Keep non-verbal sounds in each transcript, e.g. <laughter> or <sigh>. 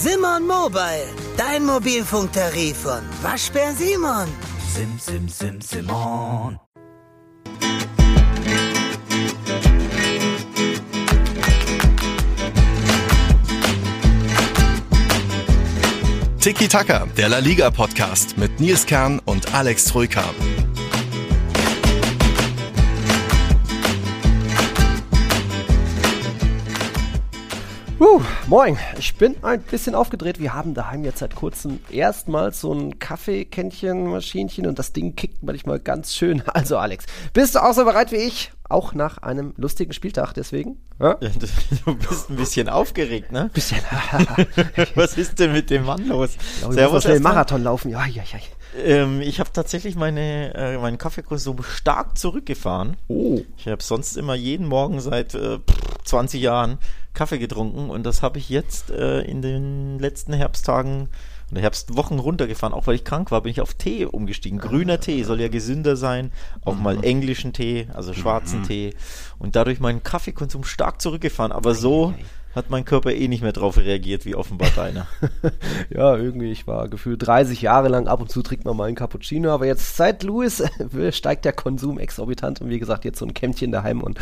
Simon Mobile, dein Mobilfunktarif von Waschbär Simon. Sim, sim, sim, Simon. Tiki Taka, der La Liga Podcast mit Nils Kern und Alex Troika. Uh, moin, ich bin ein bisschen aufgedreht. Wir haben daheim jetzt seit kurzem erstmals so ein Kaffeekännchen-Maschinchen und das Ding kickt manchmal ganz schön. <laughs> Also Alex, bist du auch so bereit wie ich? Auch nach einem lustigen Spieltag deswegen? Ja? Ja, du bist ein bisschen aufgeregt, ne? Bisschen. <laughs> Was ist denn mit dem Mann los? Ich glaube, Servus, schnell Marathon laufen. Ja, ja, ja. Ähm, ich habe tatsächlich meine, äh, meinen Kaffeekonsum stark zurückgefahren. Oh. Ich habe sonst immer jeden Morgen seit äh, 20 Jahren Kaffee getrunken und das habe ich jetzt äh, in den letzten Herbsttagen oder Herbstwochen runtergefahren, auch weil ich krank war, bin ich auf Tee umgestiegen. Grüner Tee soll ja gesünder sein, auch mhm. mal englischen Tee, also schwarzen mhm. Tee und dadurch meinen Kaffeekonsum stark zurückgefahren, aber so hat mein Körper eh nicht mehr drauf reagiert, wie offenbar deiner. <laughs> ja, irgendwie, ich war gefühlt 30 Jahre lang, ab und zu trinkt man mal einen Cappuccino, aber jetzt seit Louis <laughs> steigt der Konsum exorbitant und wie gesagt, jetzt so ein Kämmchen daheim und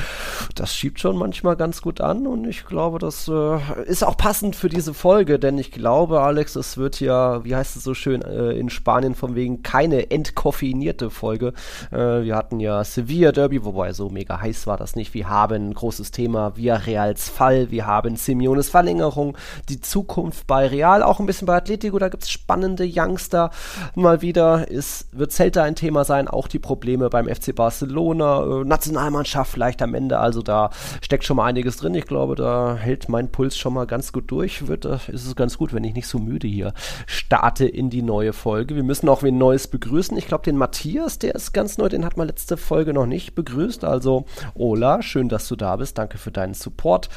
das schiebt schon manchmal ganz gut an und ich glaube, das äh, ist auch passend für diese Folge, denn ich glaube, Alex, es wird ja, wie heißt es so schön äh, in Spanien von wegen keine entkoffeinierte Folge. Äh, wir hatten ja Sevilla Derby, wobei so mega heiß war das nicht. Wir haben ein großes Thema Villarreals Fall, wir haben Simeones Verlängerung, die Zukunft bei Real, auch ein bisschen bei Atletico, da gibt es spannende Youngster. Mal wieder ist, wird Celta ein Thema sein, auch die Probleme beim FC Barcelona, äh, Nationalmannschaft vielleicht am Ende, also da steckt schon mal einiges drin. Ich glaube, da hält mein Puls schon mal ganz gut durch. Wird, äh, ist es ganz gut, wenn ich nicht so müde hier starte in die neue Folge. Wir müssen auch wen Neues begrüßen. Ich glaube, den Matthias, der ist ganz neu, den hat man letzte Folge noch nicht begrüßt. Also, Ola, schön, dass du da bist. Danke für deinen Support.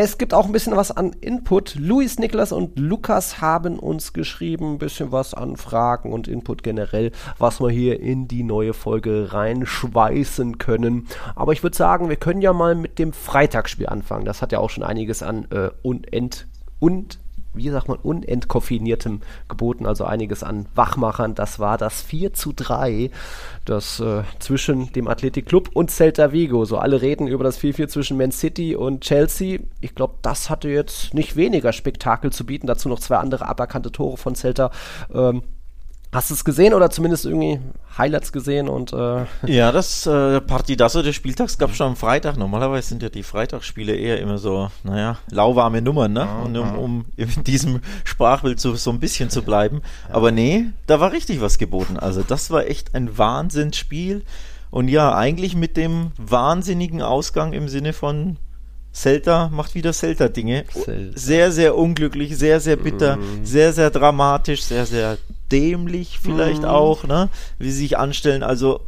Es gibt auch ein bisschen was an Input. Luis, Niklas und Lukas haben uns geschrieben, ein bisschen was an Fragen und Input generell, was wir hier in die neue Folge reinschweißen können. Aber ich würde sagen, wir können ja mal mit dem Freitagsspiel anfangen. Das hat ja auch schon einiges an äh, Unent und wie sagt man, unentkoffiniertem geboten, also einiges an Wachmachern. Das war das 4 zu 3, das äh, zwischen dem Athletic Club und Celta Vigo. So alle reden über das 4-4 zwischen Man City und Chelsea. Ich glaube, das hatte jetzt nicht weniger Spektakel zu bieten. Dazu noch zwei andere aberkannte Tore von Celta. Ähm, Hast du es gesehen oder zumindest irgendwie Highlights gesehen und äh <laughs> Ja, das äh, Partidasso des Spieltags gab es schon am Freitag. Normalerweise sind ja die Freitagsspiele eher immer so, naja, lauwarme Nummern, ne? und um, um, in diesem Sprachbild so, so ein bisschen zu bleiben. Aber nee, da war richtig was geboten. Also das war echt ein Wahnsinnsspiel. Und ja, eigentlich mit dem wahnsinnigen Ausgang im Sinne von Celta macht wieder Celta-Dinge. Sehr, sehr unglücklich, sehr, sehr bitter, mm. sehr, sehr dramatisch, sehr, sehr dämlich vielleicht mm. auch, ne? Wie sie sich anstellen. Also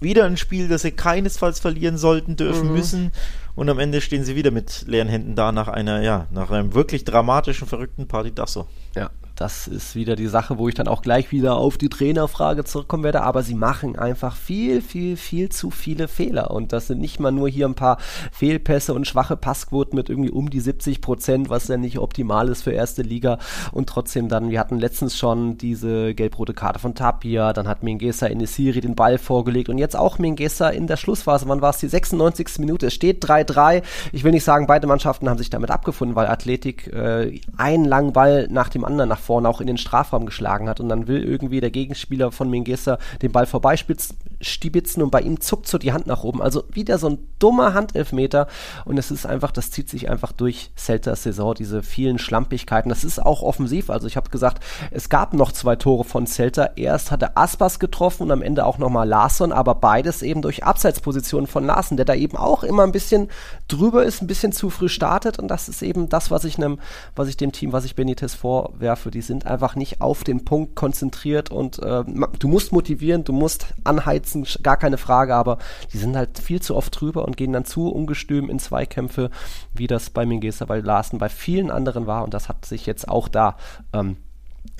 wieder ein Spiel, das sie keinesfalls verlieren sollten, dürfen, mm. müssen. Und am Ende stehen sie wieder mit leeren Händen da nach einer, ja, nach einem wirklich dramatischen, verrückten Partidasso. Ja, das ist wieder die Sache, wo ich dann auch gleich wieder auf die Trainerfrage zurückkommen werde. Aber sie machen einfach viel, viel, viel zu viele Fehler. Und das sind nicht mal nur hier ein paar Fehlpässe und schwache Passquoten mit irgendwie um die 70 Prozent, was ja nicht optimal ist für erste Liga. Und trotzdem dann, wir hatten letztens schon diese gelb-rote Karte von Tapia, dann hat Mengesa in die Siri den Ball vorgelegt und jetzt auch Mengesa in der Schlussphase. Wann war es? Die 96. Minute. Es steht 3-3. Ich will nicht sagen, beide Mannschaften haben sich damit abgefunden, weil Athletik äh, einen langen Ball nach dem anderen nach vorne auch in den Strafraum geschlagen hat und dann will irgendwie der Gegenspieler von Mengesa den Ball vorbeistibitzen und bei ihm zuckt so die Hand nach oben. Also wieder so ein dummer Handelfmeter und es ist einfach, das zieht sich einfach durch Celtas Saison, diese vielen Schlampigkeiten. Das ist auch offensiv, also ich habe gesagt, es gab noch zwei Tore von Celta. Erst hatte Aspas getroffen und am Ende auch nochmal Larson, aber beides eben durch Abseitspositionen von Larson, der da eben auch immer ein bisschen drüber ist, ein bisschen zu früh startet. Und das ist eben das, was ich einem, was ich dem Team, was ich Benitez vorwerfe, die sind einfach nicht auf den Punkt konzentriert und äh, du musst motivieren, du musst anheizen, gar keine Frage, aber die sind halt viel zu oft drüber und gehen dann zu ungestüm in Zweikämpfe, wie das bei Mingesa, bei Larsen, bei vielen anderen war. Und das hat sich jetzt auch da ähm,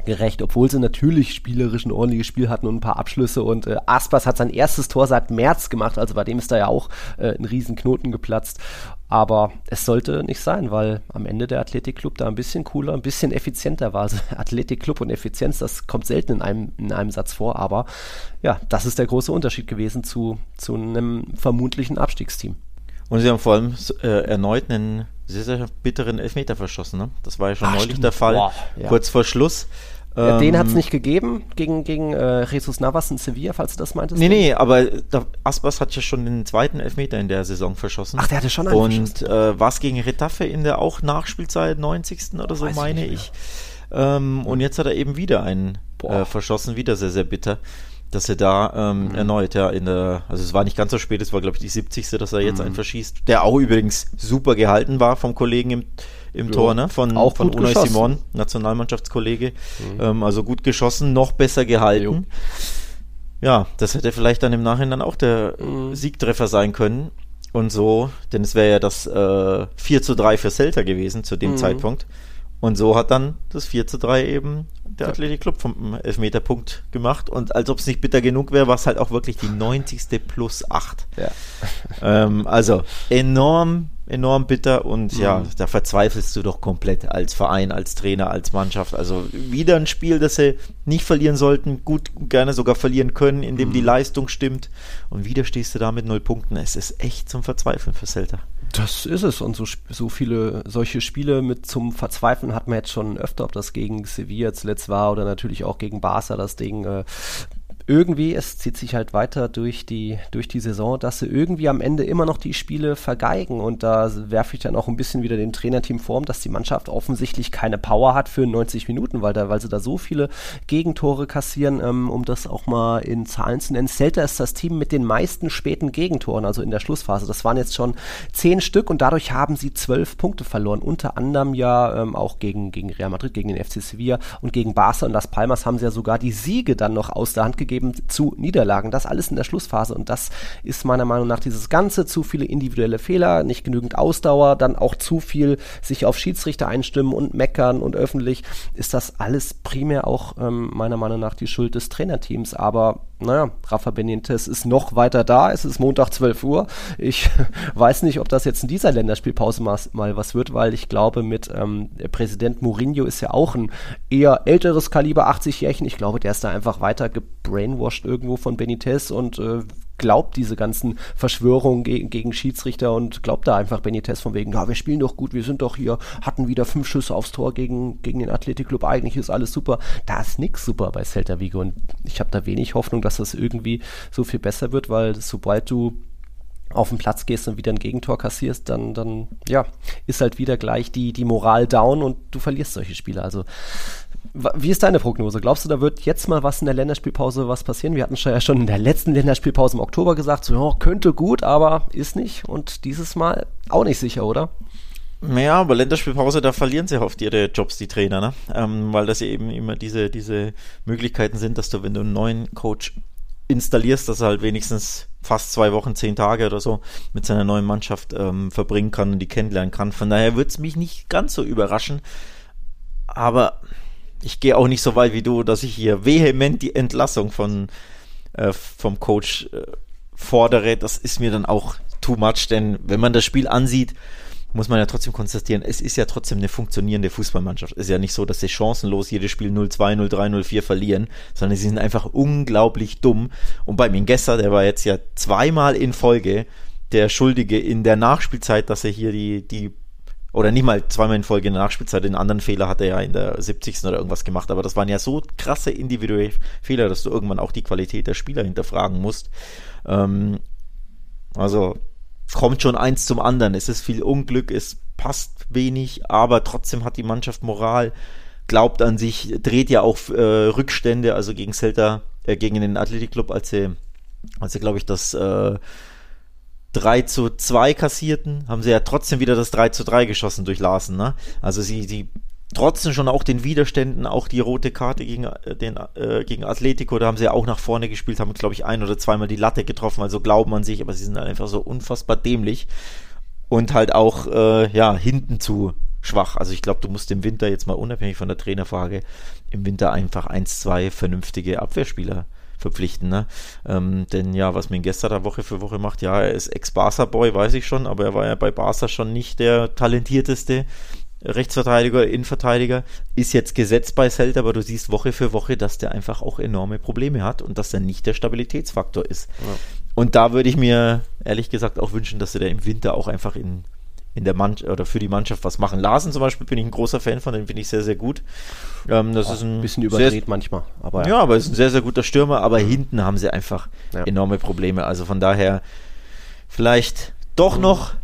gerecht, obwohl sie natürlich spielerisch ein ordentliches Spiel hatten und ein paar Abschlüsse und äh, Aspas hat sein erstes Tor seit März gemacht, also bei dem ist da ja auch äh, ein Riesenknoten geplatzt. Aber es sollte nicht sein, weil am Ende der Athletikclub da ein bisschen cooler, ein bisschen effizienter war. Also <laughs> Athletikclub und Effizienz, das kommt selten in einem, in einem Satz vor, aber ja, das ist der große Unterschied gewesen zu, zu einem vermutlichen Abstiegsteam. Und sie haben vor allem äh, erneut einen sehr, sehr bitteren Elfmeter verschossen. Ne? Das war ja schon Ach, neulich stimmt. der Fall, Boah, ja. kurz vor Schluss. Ja, den hat es ähm, nicht gegeben gegen, gegen äh, Jesus Navas in Sevilla, falls du das meintest. Nee, nee, aber da, Aspas hat ja schon den zweiten Elfmeter in der Saison verschossen. Ach, der hatte schon einen Und äh, was gegen Retafe in der auch Nachspielzeit 90. oder so, meine ich. ich. Ähm, und jetzt hat er eben wieder einen äh, verschossen, wieder sehr, sehr bitter dass er da ähm, mhm. erneut, ja, in der, also es war nicht ganz so spät, es war, glaube ich, die 70. dass er jetzt mhm. einen verschießt, der auch übrigens super gehalten war vom Kollegen im, im ja. Tor, ne? Von, auch von Unai Simon, Nationalmannschaftskollege. Mhm. Ähm, also gut geschossen, noch besser gehalten. Ja, das hätte vielleicht dann im Nachhinein auch der mhm. Siegtreffer sein können. Und so, denn es wäre ja das äh, 4 zu 3 für Celta gewesen zu dem mhm. Zeitpunkt. Und so hat dann das 4 zu 3 eben der Athletic Club vom Elfmeterpunkt gemacht. Und als ob es nicht bitter genug wäre, war es halt auch wirklich die 90. plus 8. Ja. Ähm, also enorm, enorm bitter und mhm. ja, da verzweifelst du doch komplett als Verein, als Trainer, als Mannschaft. Also wieder ein Spiel, das sie nicht verlieren sollten, gut, gerne sogar verlieren können, indem mhm. die Leistung stimmt. Und wieder stehst du da mit null Punkten. Es ist echt zum Verzweifeln für Celta. Das ist es. Und so, so viele solche Spiele mit zum Verzweifeln hat man jetzt schon öfter, ob das gegen Sevilla zuletzt war oder natürlich auch gegen Barca das Ding. Äh, irgendwie, es zieht sich halt weiter durch die, durch die Saison, dass sie irgendwie am Ende immer noch die Spiele vergeigen. Und da werfe ich dann auch ein bisschen wieder dem Trainerteam vor, dass die Mannschaft offensichtlich keine Power hat für 90 Minuten, weil, da, weil sie da so viele Gegentore kassieren, ähm, um das auch mal in Zahlen zu nennen. Celta ist das Team mit den meisten späten Gegentoren, also in der Schlussphase. Das waren jetzt schon zehn Stück und dadurch haben sie zwölf Punkte verloren. Unter anderem ja ähm, auch gegen, gegen Real Madrid, gegen den FC Sevilla und gegen Barca und Las Palmas haben sie ja sogar die Siege dann noch aus der Hand gegeben eben zu Niederlagen. Das alles in der Schlussphase und das ist meiner Meinung nach dieses Ganze, zu viele individuelle Fehler, nicht genügend Ausdauer, dann auch zu viel sich auf Schiedsrichter einstimmen und meckern und öffentlich, ist das alles primär auch ähm, meiner Meinung nach die Schuld des Trainerteams. Aber naja, Rafa Benitez ist noch weiter da. Es ist Montag 12 Uhr. Ich <laughs> weiß nicht, ob das jetzt in dieser Länderspielpause mal, mal was wird, weil ich glaube, mit ähm, Präsident Mourinho ist ja auch ein eher älteres Kaliber, 80-Jährchen. Ich glaube, der ist da einfach weiter gebrainwashed irgendwo von Benitez und äh, glaubt diese ganzen Verschwörungen gegen, gegen Schiedsrichter und glaubt da einfach Benitez von wegen, ja, wir spielen doch gut, wir sind doch hier, hatten wieder fünf Schüsse aufs Tor gegen, gegen den Athletikclub, eigentlich ist alles super. Da ist nix super bei Celta Vigo und ich habe da wenig Hoffnung, dass das irgendwie so viel besser wird, weil sobald du auf den Platz gehst und wieder ein Gegentor kassierst, dann, dann, ja, ist halt wieder gleich die, die Moral down und du verlierst solche Spiele. Also wie ist deine Prognose? Glaubst du, da wird jetzt mal was in der Länderspielpause was passieren? Wir hatten ja schon in der letzten Länderspielpause im Oktober gesagt, so, ja, könnte gut, aber ist nicht. Und dieses Mal auch nicht sicher, oder? Ja, aber Länderspielpause, da verlieren sie oft ihre Jobs, die Trainer, ne? Ähm, weil das eben immer diese, diese Möglichkeiten sind, dass du, wenn du einen neuen Coach installierst, dass er halt wenigstens fast zwei Wochen, zehn Tage oder so mit seiner neuen Mannschaft ähm, verbringen kann und die kennenlernen kann. Von daher würde es mich nicht ganz so überraschen. Aber ich gehe auch nicht so weit wie du, dass ich hier vehement die Entlassung von, äh, vom Coach äh, fordere. Das ist mir dann auch too much, denn wenn man das Spiel ansieht, muss man ja trotzdem konstatieren, es ist ja trotzdem eine funktionierende Fußballmannschaft. Es ist ja nicht so, dass sie chancenlos jedes Spiel 0-2, 0-3, 0-4 verlieren, sondern sie sind einfach unglaublich dumm. Und bei Mingesser, der war jetzt ja zweimal in Folge der Schuldige in der Nachspielzeit, dass er hier die, die oder nicht mal zweimal in Folge in der Nachspielzeit, den anderen Fehler hat er ja in der 70. oder irgendwas gemacht, aber das waren ja so krasse individuelle Fehler, dass du irgendwann auch die Qualität der Spieler hinterfragen musst. Ähm, also kommt schon eins zum anderen. Es ist viel Unglück, es passt wenig, aber trotzdem hat die Mannschaft Moral, glaubt an sich, dreht ja auch äh, Rückstände, also gegen Celta, äh, gegen den Athletic Club, als sie, als sie glaube ich, das äh, 3 zu 2 kassierten, haben sie ja trotzdem wieder das 3 zu 3 geschossen durch Larsen. Ne? Also sie, sie trotzen schon auch den Widerständen, auch die rote Karte gegen, äh, den, äh, gegen Atletico, da haben sie ja auch nach vorne gespielt, haben, glaube ich, ein oder zweimal die Latte getroffen, also glauben an sich, aber sie sind einfach so unfassbar dämlich und halt auch, äh, ja, hinten zu schwach. Also ich glaube, du musst im Winter jetzt mal unabhängig von der Trainerfrage im Winter einfach eins, zwei vernünftige Abwehrspieler verpflichten. Ne? Ähm, denn ja, was Minguesta da Woche für Woche macht, ja, er ist Ex-Barca-Boy, weiß ich schon, aber er war ja bei Barca schon nicht der talentierteste. Rechtsverteidiger, Innenverteidiger, ist jetzt gesetzt bei Celta, aber du siehst Woche für Woche, dass der einfach auch enorme Probleme hat und dass er nicht der Stabilitätsfaktor ist. Ja. Und da würde ich mir ehrlich gesagt auch wünschen, dass er im Winter auch einfach in in der Mannschaft oder für die Mannschaft was machen. Larsen zum Beispiel bin ich ein großer Fan von, den finde ich sehr, sehr gut. Ähm, das oh, ist ein bisschen überdreht sehr, manchmal. Aber ja. ja, aber ist ein sehr, sehr guter Stürmer, aber mhm. hinten haben sie einfach ja. enorme Probleme. Also von daher vielleicht doch mhm. noch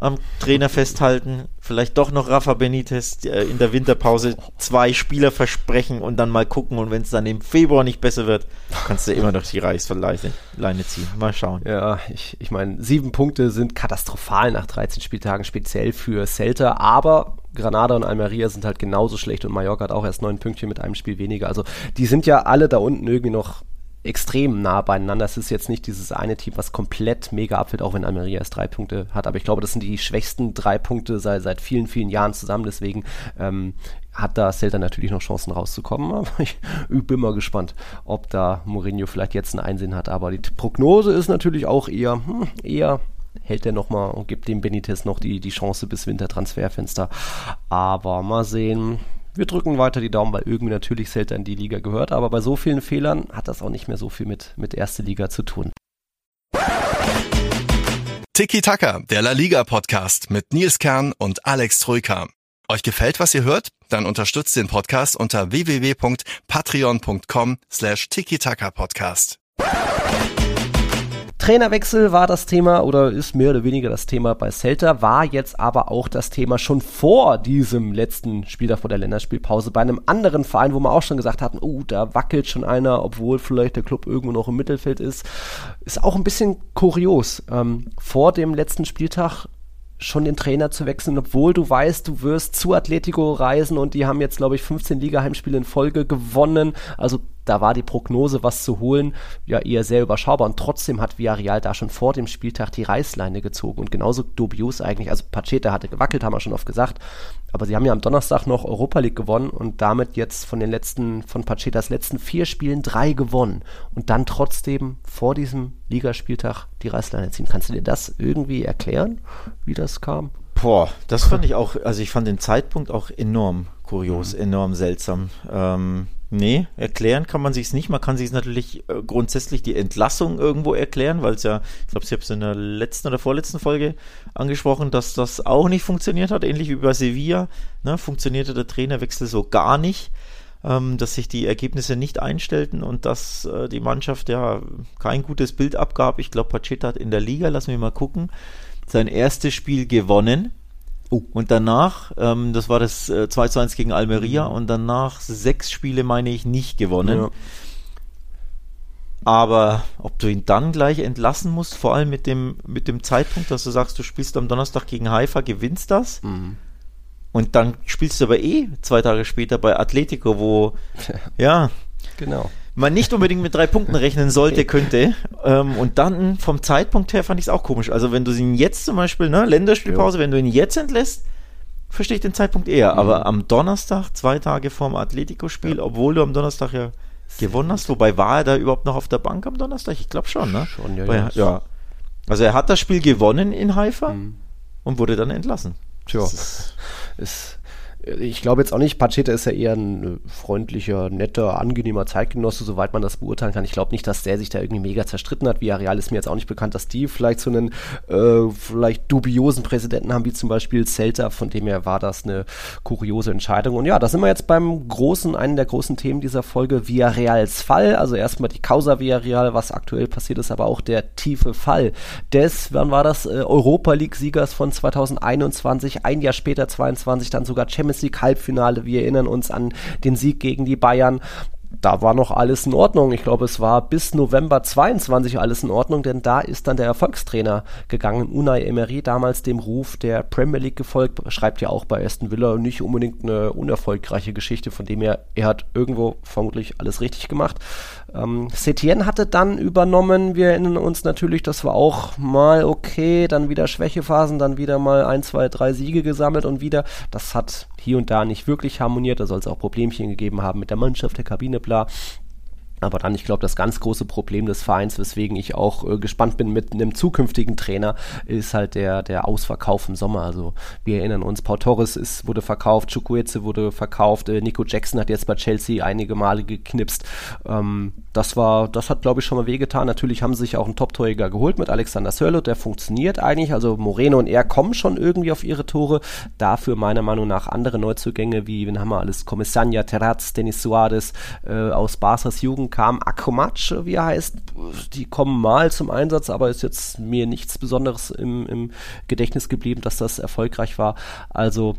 am Trainer festhalten, vielleicht doch noch Rafa Benitez äh, in der Winterpause zwei Spieler versprechen und dann mal gucken und wenn es dann im Februar nicht besser wird, kannst du immer noch die Reichsverleine ziehen. Mal schauen. Ja, ich, ich meine, sieben Punkte sind katastrophal nach 13 Spieltagen, speziell für Celta, aber Granada und Almeria sind halt genauso schlecht und Mallorca hat auch erst neun Pünktchen mit einem Spiel weniger. Also die sind ja alle da unten irgendwie noch extrem nah beieinander. Es ist jetzt nicht dieses eine Team, was komplett mega abfällt, auch wenn Almeria erst drei Punkte hat. Aber ich glaube, das sind die schwächsten drei Punkte seit, seit vielen, vielen Jahren zusammen. Deswegen ähm, hat da Celta natürlich noch Chancen rauszukommen. <laughs> Aber ich, bin mal gespannt, ob da Mourinho vielleicht jetzt einen Einsehen hat. Aber die Prognose ist natürlich auch eher, hm, eher hält er nochmal und gibt dem Benitez noch die, die Chance bis Wintertransferfenster. Aber mal sehen, wir drücken weiter die Daumen, weil irgendwie natürlich Celta in die Liga gehört, aber bei so vielen Fehlern hat das auch nicht mehr so viel mit, mit erste Liga zu tun. Tiki Taka, der La Liga Podcast mit Nils Kern und Alex Troika. Euch gefällt, was ihr hört? Dann unterstützt den Podcast unter www.patreon.com slash Tiki Taka Podcast. Trainerwechsel war das Thema oder ist mehr oder weniger das Thema bei Celta, war jetzt aber auch das Thema schon vor diesem letzten Spiel vor der Länderspielpause bei einem anderen Verein, wo wir auch schon gesagt hatten, oh, da wackelt schon einer, obwohl vielleicht der Club irgendwo noch im Mittelfeld ist. Ist auch ein bisschen kurios. Ähm, vor dem letzten Spieltag schon den Trainer zu wechseln, obwohl du weißt, du wirst zu Atletico reisen und die haben jetzt, glaube ich, 15 Liga-Heimspiele in Folge gewonnen. Also da war die Prognose, was zu holen, ja eher sehr überschaubar. Und trotzdem hat Villarreal da schon vor dem Spieltag die Reißleine gezogen. Und genauso dubios eigentlich. Also Pacheta hatte gewackelt, haben wir schon oft gesagt. Aber sie haben ja am Donnerstag noch Europa League gewonnen und damit jetzt von den letzten, von Pacetas letzten vier Spielen drei gewonnen. Und dann trotzdem vor diesem Ligaspieltag die Reißleine ziehen. Kannst du dir das irgendwie erklären, wie das kam? Boah, das fand <laughs> ich auch, also ich fand den Zeitpunkt auch enorm kurios, mhm. enorm seltsam. Ähm, Nee, erklären kann man sich es nicht. Man kann sich natürlich äh, grundsätzlich die Entlassung irgendwo erklären, weil es ja, ich glaube, Sie haben es in der letzten oder vorletzten Folge angesprochen, dass das auch nicht funktioniert hat, ähnlich wie bei Sevilla. Ne, funktionierte der Trainerwechsel so gar nicht, ähm, dass sich die Ergebnisse nicht einstellten und dass äh, die Mannschaft ja kein gutes Bild abgab. Ich glaube, Pacheta hat in der Liga, lassen wir mal gucken, sein erstes Spiel gewonnen Oh. Und danach, ähm, das war das äh, 2 zu 1 gegen Almeria mhm. und danach sechs Spiele, meine ich, nicht gewonnen. Ja. Aber ob du ihn dann gleich entlassen musst, vor allem mit dem, mit dem Zeitpunkt, dass du sagst, du spielst am Donnerstag gegen Haifa, gewinnst das. Mhm. Und dann spielst du aber eh zwei Tage später bei Atletico, wo, <laughs> ja, genau man nicht unbedingt mit drei Punkten rechnen sollte, könnte. Ähm, und dann vom Zeitpunkt her fand ich es auch komisch. Also wenn du ihn jetzt zum Beispiel, ne, Länderspielpause, ja. wenn du ihn jetzt entlässt, verstehe ich den Zeitpunkt eher. Mhm. Aber am Donnerstag, zwei Tage vorm Atletico-Spiel, ja. obwohl du am Donnerstag ja gewonnen hast, wobei war er da überhaupt noch auf der Bank am Donnerstag? Ich glaube schon, ne? Schon, ja, Weil, ja. Also er hat das Spiel gewonnen in Haifa mhm. und wurde dann entlassen. Tja, ist, ist ich glaube jetzt auch nicht, Pacheta ist ja eher ein äh, freundlicher, netter, angenehmer Zeitgenosse, soweit man das beurteilen kann. Ich glaube nicht, dass der sich da irgendwie mega zerstritten hat. Wie Areal ist mir jetzt auch nicht bekannt, dass die vielleicht so einen äh, vielleicht dubiosen Präsidenten haben, wie zum Beispiel Celta. Von dem her war das eine kuriose Entscheidung. Und ja, da sind wir jetzt beim großen, einen der großen Themen dieser Folge, Villarreals Fall. Also erstmal die Causa Villarreal, was aktuell passiert ist, aber auch der tiefe Fall des, wann war das, äh, Europa League-Siegers von 2021, ein Jahr später 22, dann sogar Champions Champions League Halbfinale. Wir erinnern uns an den Sieg gegen die Bayern da war noch alles in Ordnung. Ich glaube, es war bis November 22 alles in Ordnung, denn da ist dann der Erfolgstrainer gegangen, Unai Emery, damals dem Ruf der Premier League gefolgt, schreibt ja auch bei Aston Villa nicht unbedingt eine unerfolgreiche Geschichte, von dem her, er hat irgendwo vermutlich alles richtig gemacht. Ähm, Setien hatte dann übernommen, wir erinnern uns natürlich, das war auch mal okay, dann wieder Schwächephasen, dann wieder mal ein, zwei, drei Siege gesammelt und wieder, das hat hier und da nicht wirklich harmoniert, da soll es auch Problemchen gegeben haben mit der Mannschaft, der Kabine, bla. Aber dann, ich glaube, das ganz große Problem des Vereins, weswegen ich auch äh, gespannt bin mit einem zukünftigen Trainer, ist halt der, der Ausverkauf im Sommer. Also wir erinnern uns, Paul Torres ist, wurde verkauft, Chukwueze wurde verkauft, äh, Nico Jackson hat jetzt bei Chelsea einige Male geknipst. Ähm, das war, das hat, glaube ich, schon mal wehgetan. Natürlich haben sie sich auch einen Top-Torjäger geholt mit Alexander Sörloth, der funktioniert eigentlich. Also Moreno und er kommen schon irgendwie auf ihre Tore. Dafür meiner Meinung nach andere Neuzugänge, wie, wen haben wir alles? Commissania, Terraz, Denis Suarez äh, aus Barca's Jugend kam Akomatsch, wie er heißt. Die kommen mal zum Einsatz, aber ist jetzt mir nichts Besonderes im, im Gedächtnis geblieben, dass das erfolgreich war. Also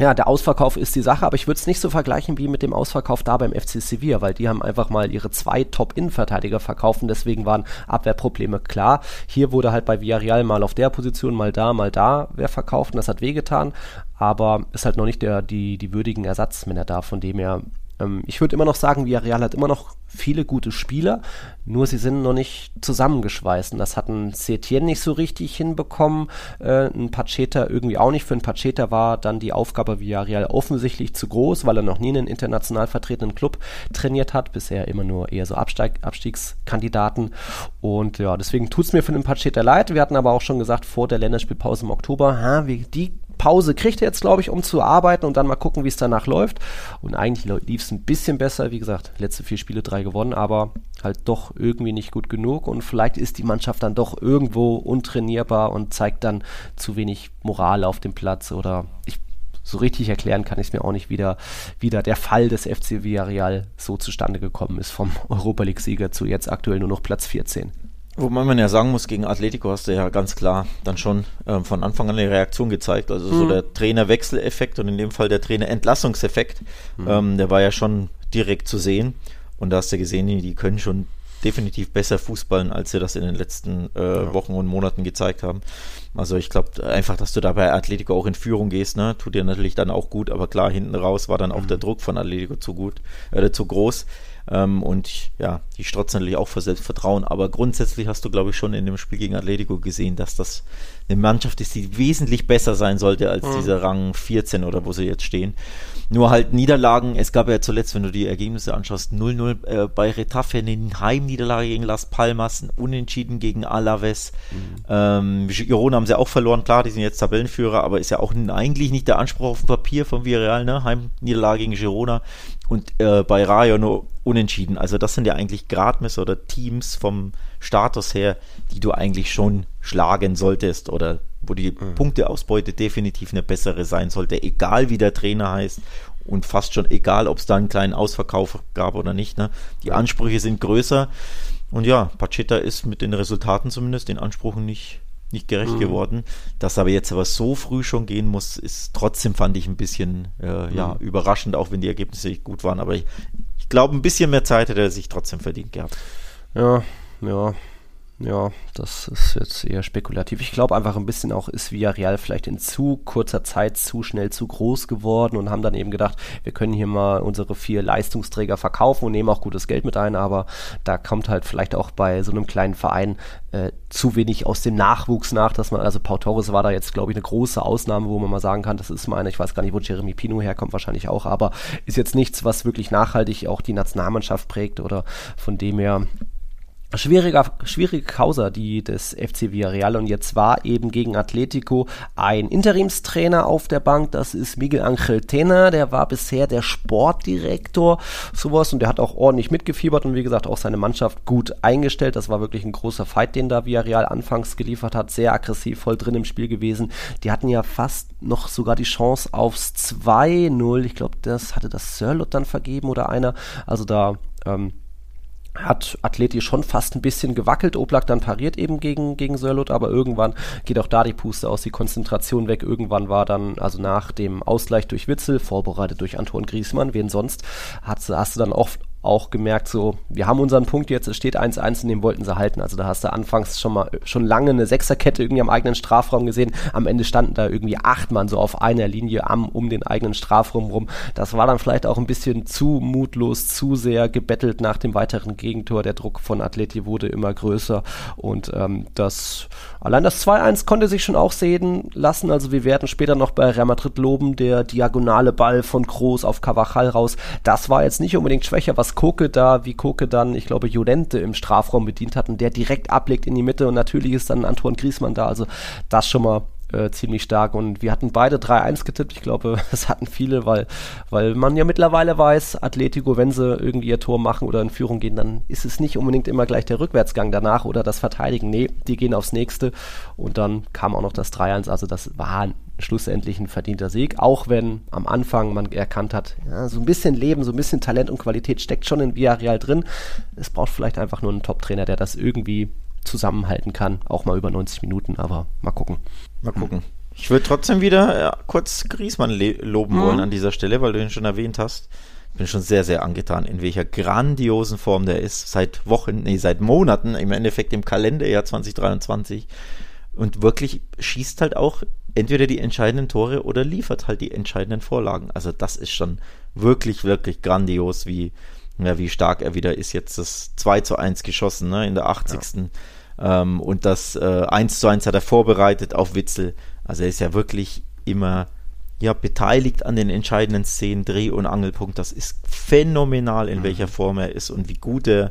ja, der Ausverkauf ist die Sache, aber ich würde es nicht so vergleichen wie mit dem Ausverkauf da beim FC Sevilla, weil die haben einfach mal ihre zwei Top-Innenverteidiger verkauft und deswegen waren Abwehrprobleme klar. Hier wurde halt bei Villarreal mal auf der Position, mal da, mal da wer verkauft und das hat wehgetan, aber ist halt noch nicht der, die, die würdigen Ersatzmänner da, von dem her ähm, ich würde immer noch sagen, Villarreal hat immer noch viele gute Spieler, nur sie sind noch nicht zusammengeschweißt. Und das hat ein Setien nicht so richtig hinbekommen, äh, ein Pacheta irgendwie auch nicht. Für ein Pacheta war dann die Aufgabe Villarreal offensichtlich zu groß, weil er noch nie einen international vertretenen Club trainiert hat, bisher immer nur eher so Absteig Abstiegskandidaten. Und ja, deswegen tut es mir für den Pacheta leid. Wir hatten aber auch schon gesagt, vor der Länderspielpause im Oktober, ha, wie, die Pause kriegt er jetzt, glaube ich, um zu arbeiten und dann mal gucken, wie es danach läuft. Und eigentlich lief es ein bisschen besser. Wie gesagt, letzte vier Spiele drei gewonnen, aber halt doch irgendwie nicht gut genug. Und vielleicht ist die Mannschaft dann doch irgendwo untrainierbar und zeigt dann zu wenig Moral auf dem Platz oder ich so richtig erklären kann ich es mir auch nicht wieder, wieder der Fall des FC Villarreal so zustande gekommen ist vom Europa League-Sieger zu jetzt aktuell nur noch Platz 14. Wobei man ja sagen muss, gegen Atletico hast du ja ganz klar dann schon ähm, von Anfang an eine Reaktion gezeigt. Also mhm. so der Trainerwechseleffekt und in dem Fall der Trainerentlassungseffekt, mhm. ähm, der war ja schon direkt zu sehen. Und da hast du gesehen, die können schon definitiv besser Fußballen, als sie das in den letzten äh, ja. Wochen und Monaten gezeigt haben. Also ich glaube einfach, dass du da bei Atletico auch in Führung gehst, ne, tut dir natürlich dann auch gut, aber klar, hinten raus war dann auch mhm. der Druck von Atletico zu gut, äh, zu groß. Ähm, und ja, die strotzen natürlich auch vor Selbstvertrauen. Aber grundsätzlich hast du, glaube ich, schon in dem Spiel gegen Atletico gesehen, dass das eine Mannschaft ist, die wesentlich besser sein sollte als mhm. dieser Rang 14 oder wo sie jetzt stehen. Nur halt Niederlagen, es gab ja zuletzt, wenn du die Ergebnisse anschaust, 0-0 äh, bei Retafe, eine Heimniederlage gegen Las Palmas, ein Unentschieden gegen Alaves. Mhm. Ähm, Girona haben sie auch verloren, klar, die sind jetzt Tabellenführer, aber ist ja auch eigentlich nicht der Anspruch auf dem Papier von Villarreal, ne? Heimniederlage gegen Girona und äh, bei Rayo nur unentschieden. Also das sind ja eigentlich Gradmesser oder Teams vom Status her, die du eigentlich schon schlagen solltest oder wo die mhm. Punkteausbeute definitiv eine bessere sein sollte, egal wie der Trainer heißt und fast schon egal, ob es da einen kleinen Ausverkauf gab oder nicht. Ne? Die Ansprüche sind größer und ja, Pacheta ist mit den Resultaten zumindest den Ansprüchen nicht, nicht gerecht mhm. geworden. Dass aber jetzt aber so früh schon gehen muss, ist trotzdem, fand ich, ein bisschen äh, mhm. ja, überraschend, auch wenn die Ergebnisse nicht gut waren. Aber ich, ich glaube, ein bisschen mehr Zeit hätte er sich trotzdem verdient gehabt. Ja, ja, ja, das ist jetzt eher spekulativ. Ich glaube einfach ein bisschen auch, ist Villarreal vielleicht in zu kurzer Zeit zu schnell zu groß geworden und haben dann eben gedacht, wir können hier mal unsere vier Leistungsträger verkaufen und nehmen auch gutes Geld mit ein, aber da kommt halt vielleicht auch bei so einem kleinen Verein äh, zu wenig aus dem Nachwuchs nach, dass man, also Pau Torres war da jetzt, glaube ich, eine große Ausnahme, wo man mal sagen kann, das ist mal einer, ich weiß gar nicht, wo Jeremy Pino herkommt, wahrscheinlich auch, aber ist jetzt nichts, was wirklich nachhaltig auch die Nationalmannschaft prägt oder von dem her schwieriger, schwierige Causa, die des FC Villarreal. Und jetzt war eben gegen Atletico ein Interimstrainer auf der Bank, das ist Miguel Angel Tena, der war bisher der Sportdirektor, sowas. Und der hat auch ordentlich mitgefiebert und wie gesagt auch seine Mannschaft gut eingestellt, das war wirklich ein großer Fight, den da Villarreal anfangs geliefert hat, sehr aggressiv, voll drin im Spiel gewesen, die hatten ja fast noch sogar die Chance aufs 2-0, ich glaube das hatte das Sirlot dann vergeben oder einer, also da ähm, hat Athleti schon fast ein bisschen gewackelt. Oblak dann pariert eben gegen, gegen Sörlot, aber irgendwann geht auch da die Puste aus, die Konzentration weg. Irgendwann war dann, also nach dem Ausgleich durch Witzel, vorbereitet durch Antoine Griesmann, wen sonst, hast, hast du dann oft auch gemerkt, so, wir haben unseren Punkt jetzt, es steht 1-1 und den wollten sie halten. Also da hast du anfangs schon mal schon lange eine Sechserkette irgendwie am eigenen Strafraum gesehen. Am Ende standen da irgendwie acht Mann so auf einer Linie am, um den eigenen Strafraum rum. Das war dann vielleicht auch ein bisschen zu mutlos, zu sehr gebettelt nach dem weiteren Gegentor. Der Druck von Atleti wurde immer größer und ähm, das, allein das 2-1 konnte sich schon auch sehen lassen. Also wir werden später noch bei Real Madrid loben, der diagonale Ball von Kroos auf Cavachal raus. Das war jetzt nicht unbedingt schwächer, was Koke da, wie Koke dann, ich glaube, Jolente im Strafraum bedient hat und der direkt ablegt in die Mitte und natürlich ist dann Antoine Griesmann da, also das schon mal äh, ziemlich stark und wir hatten beide 3-1 getippt. Ich glaube, <laughs> das hatten viele, weil, weil man ja mittlerweile weiß, Atletico, wenn sie irgendwie ihr Tor machen oder in Führung gehen, dann ist es nicht unbedingt immer gleich der Rückwärtsgang danach oder das Verteidigen. Nee, die gehen aufs nächste und dann kam auch noch das 3-1. Also das war schlussendlich ein verdienter Sieg, auch wenn am Anfang man erkannt hat, ja, so ein bisschen Leben, so ein bisschen Talent und Qualität steckt schon in Villarreal drin. Es braucht vielleicht einfach nur einen Top-Trainer, der das irgendwie zusammenhalten kann, auch mal über 90 Minuten, aber mal gucken. Mal gucken. Ich würde trotzdem wieder ja, kurz Griesmann loben mhm. wollen an dieser Stelle, weil du ihn schon erwähnt hast. Ich bin schon sehr, sehr angetan, in welcher grandiosen Form der ist. Seit Wochen, nee, seit Monaten, im Endeffekt im Kalenderjahr 2023. Und wirklich schießt halt auch entweder die entscheidenden Tore oder liefert halt die entscheidenden Vorlagen. Also das ist schon wirklich, wirklich grandios, wie, ja, wie stark er wieder ist. Jetzt das 2 zu 1 geschossen, ne, in der 80. Ja. Ähm, und das äh, 1 zu 1 hat er vorbereitet auf Witzel. Also er ist ja wirklich immer ja, beteiligt an den entscheidenden Szenen, Dreh- und Angelpunkt. Das ist phänomenal, in mhm. welcher Form er ist und wie gut er,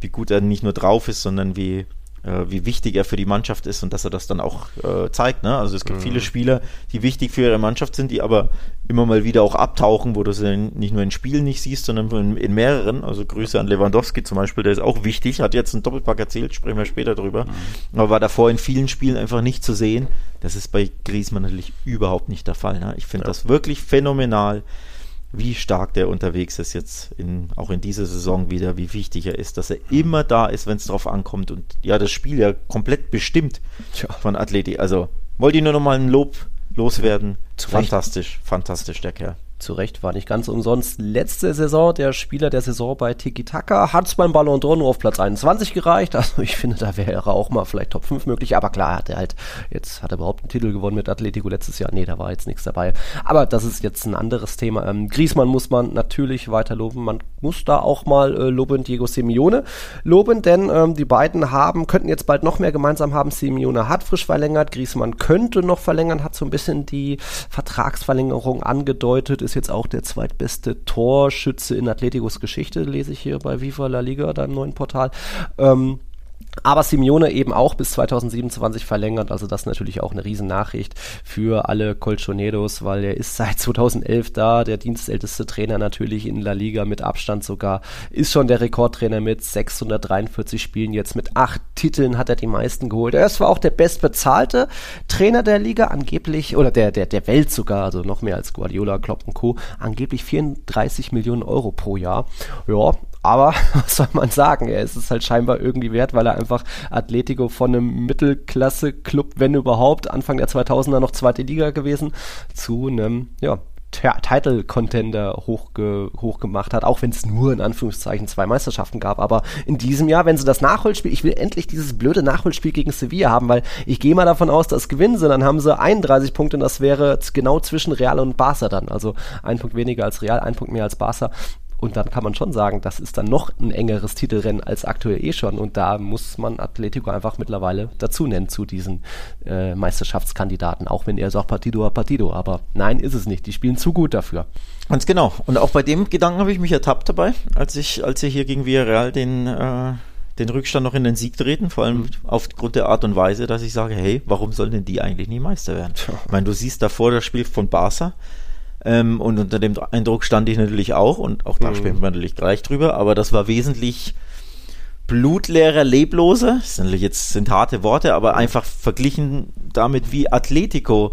wie gut er nicht nur drauf ist, sondern wie, wie wichtig er für die Mannschaft ist und dass er das dann auch äh, zeigt. Ne? Also es gibt mhm. viele Spieler, die wichtig für ihre Mannschaft sind, die aber immer mal wieder auch abtauchen, wo du sie nicht nur in Spielen nicht siehst, sondern in, in, mehreren. Also Grüße an Lewandowski zum Beispiel, der ist auch wichtig, hat jetzt einen Doppelpack erzählt, sprechen wir später drüber, mhm. aber war davor in vielen Spielen einfach nicht zu sehen. Das ist bei Griezmann natürlich überhaupt nicht der Fall. Ne? Ich finde ja. das wirklich phänomenal wie stark der unterwegs ist jetzt in, auch in dieser Saison wieder, wie wichtig er ist, dass er immer da ist, wenn es drauf ankommt und ja, das Spiel ja komplett bestimmt Tja. von Atleti. Also wollte ich nur noch mal ein Lob loswerden. Fantastisch, fantastisch der Kerl zu Recht war nicht ganz umsonst. Letzte Saison der Spieler der Saison bei Tiki Taka hat es beim Ballon d'Or nur auf Platz 21 gereicht. Also ich finde, da wäre auch mal vielleicht Top 5 möglich. Aber klar, hat er halt, jetzt hat er überhaupt einen Titel gewonnen mit Atletico letztes Jahr. Nee, da war jetzt nichts dabei. Aber das ist jetzt ein anderes Thema. Ähm, Griesmann muss man natürlich weiter loben. Man muss da auch mal äh, loben Diego Simeone loben, denn ähm, die beiden haben, könnten jetzt bald noch mehr gemeinsam haben. Simeone hat frisch verlängert. Griesmann könnte noch verlängern, hat so ein bisschen die Vertragsverlängerung angedeutet ist jetzt auch der zweitbeste Torschütze in Atleticos Geschichte, lese ich hier bei Viva La Liga, deinem neuen Portal. Ähm, aber Simeone eben auch bis 2027 verlängert, also das natürlich auch eine Riesennachricht für alle Colchoneros, weil er ist seit <laughs> 2011 da, der dienstälteste Trainer natürlich in La Liga mit Abstand sogar, ist schon der Rekordtrainer mit 643 Spielen, jetzt mit acht Titeln hat er die meisten geholt. Er ist zwar auch der bestbezahlte Trainer der Liga, angeblich, oder der, der, der Welt sogar, also noch mehr als Guardiola, Klopp und Co., angeblich 34 Millionen Euro pro Jahr. Ja, aber <laughs> was soll man sagen? Er ist es halt scheinbar irgendwie wert, weil er einfach Atletico von einem Mittelklasse-Club, wenn überhaupt, Anfang der 2000er noch zweite Liga gewesen, zu einem, ja, Title-Contender hochge hochgemacht hat, auch wenn es nur in Anführungszeichen zwei Meisterschaften gab. Aber in diesem Jahr, wenn sie das Nachholspiel, ich will endlich dieses blöde Nachholspiel gegen Sevilla haben, weil ich gehe mal davon aus, dass gewinnen sie, dann haben sie 31 Punkte und das wäre genau zwischen Real und Barca dann. Also ein Punkt weniger als Real, ein Punkt mehr als Barca. Und dann kann man schon sagen, das ist dann noch ein engeres Titelrennen als aktuell eh schon. Und da muss man Atletico einfach mittlerweile dazu nennen zu diesen äh, Meisterschaftskandidaten, auch wenn er sagt Partido a Partido. Aber nein, ist es nicht. Die spielen zu gut dafür. Ganz genau. Und auch bei dem Gedanken habe ich mich ertappt dabei, als ich, als sie hier gegen Villarreal den, äh, den Rückstand noch in den Sieg treten, vor allem mhm. aufgrund der Art und Weise, dass ich sage, hey, warum sollen denn die eigentlich nie Meister werden? Ich meine, du siehst davor das Spiel von Barca, ähm, und unter dem Eindruck stand ich natürlich auch und auch da mhm. sprechen wir natürlich gleich drüber, aber das war wesentlich blutleerer, lebloser. Das sind natürlich jetzt sind harte Worte, aber einfach verglichen damit, wie Atletico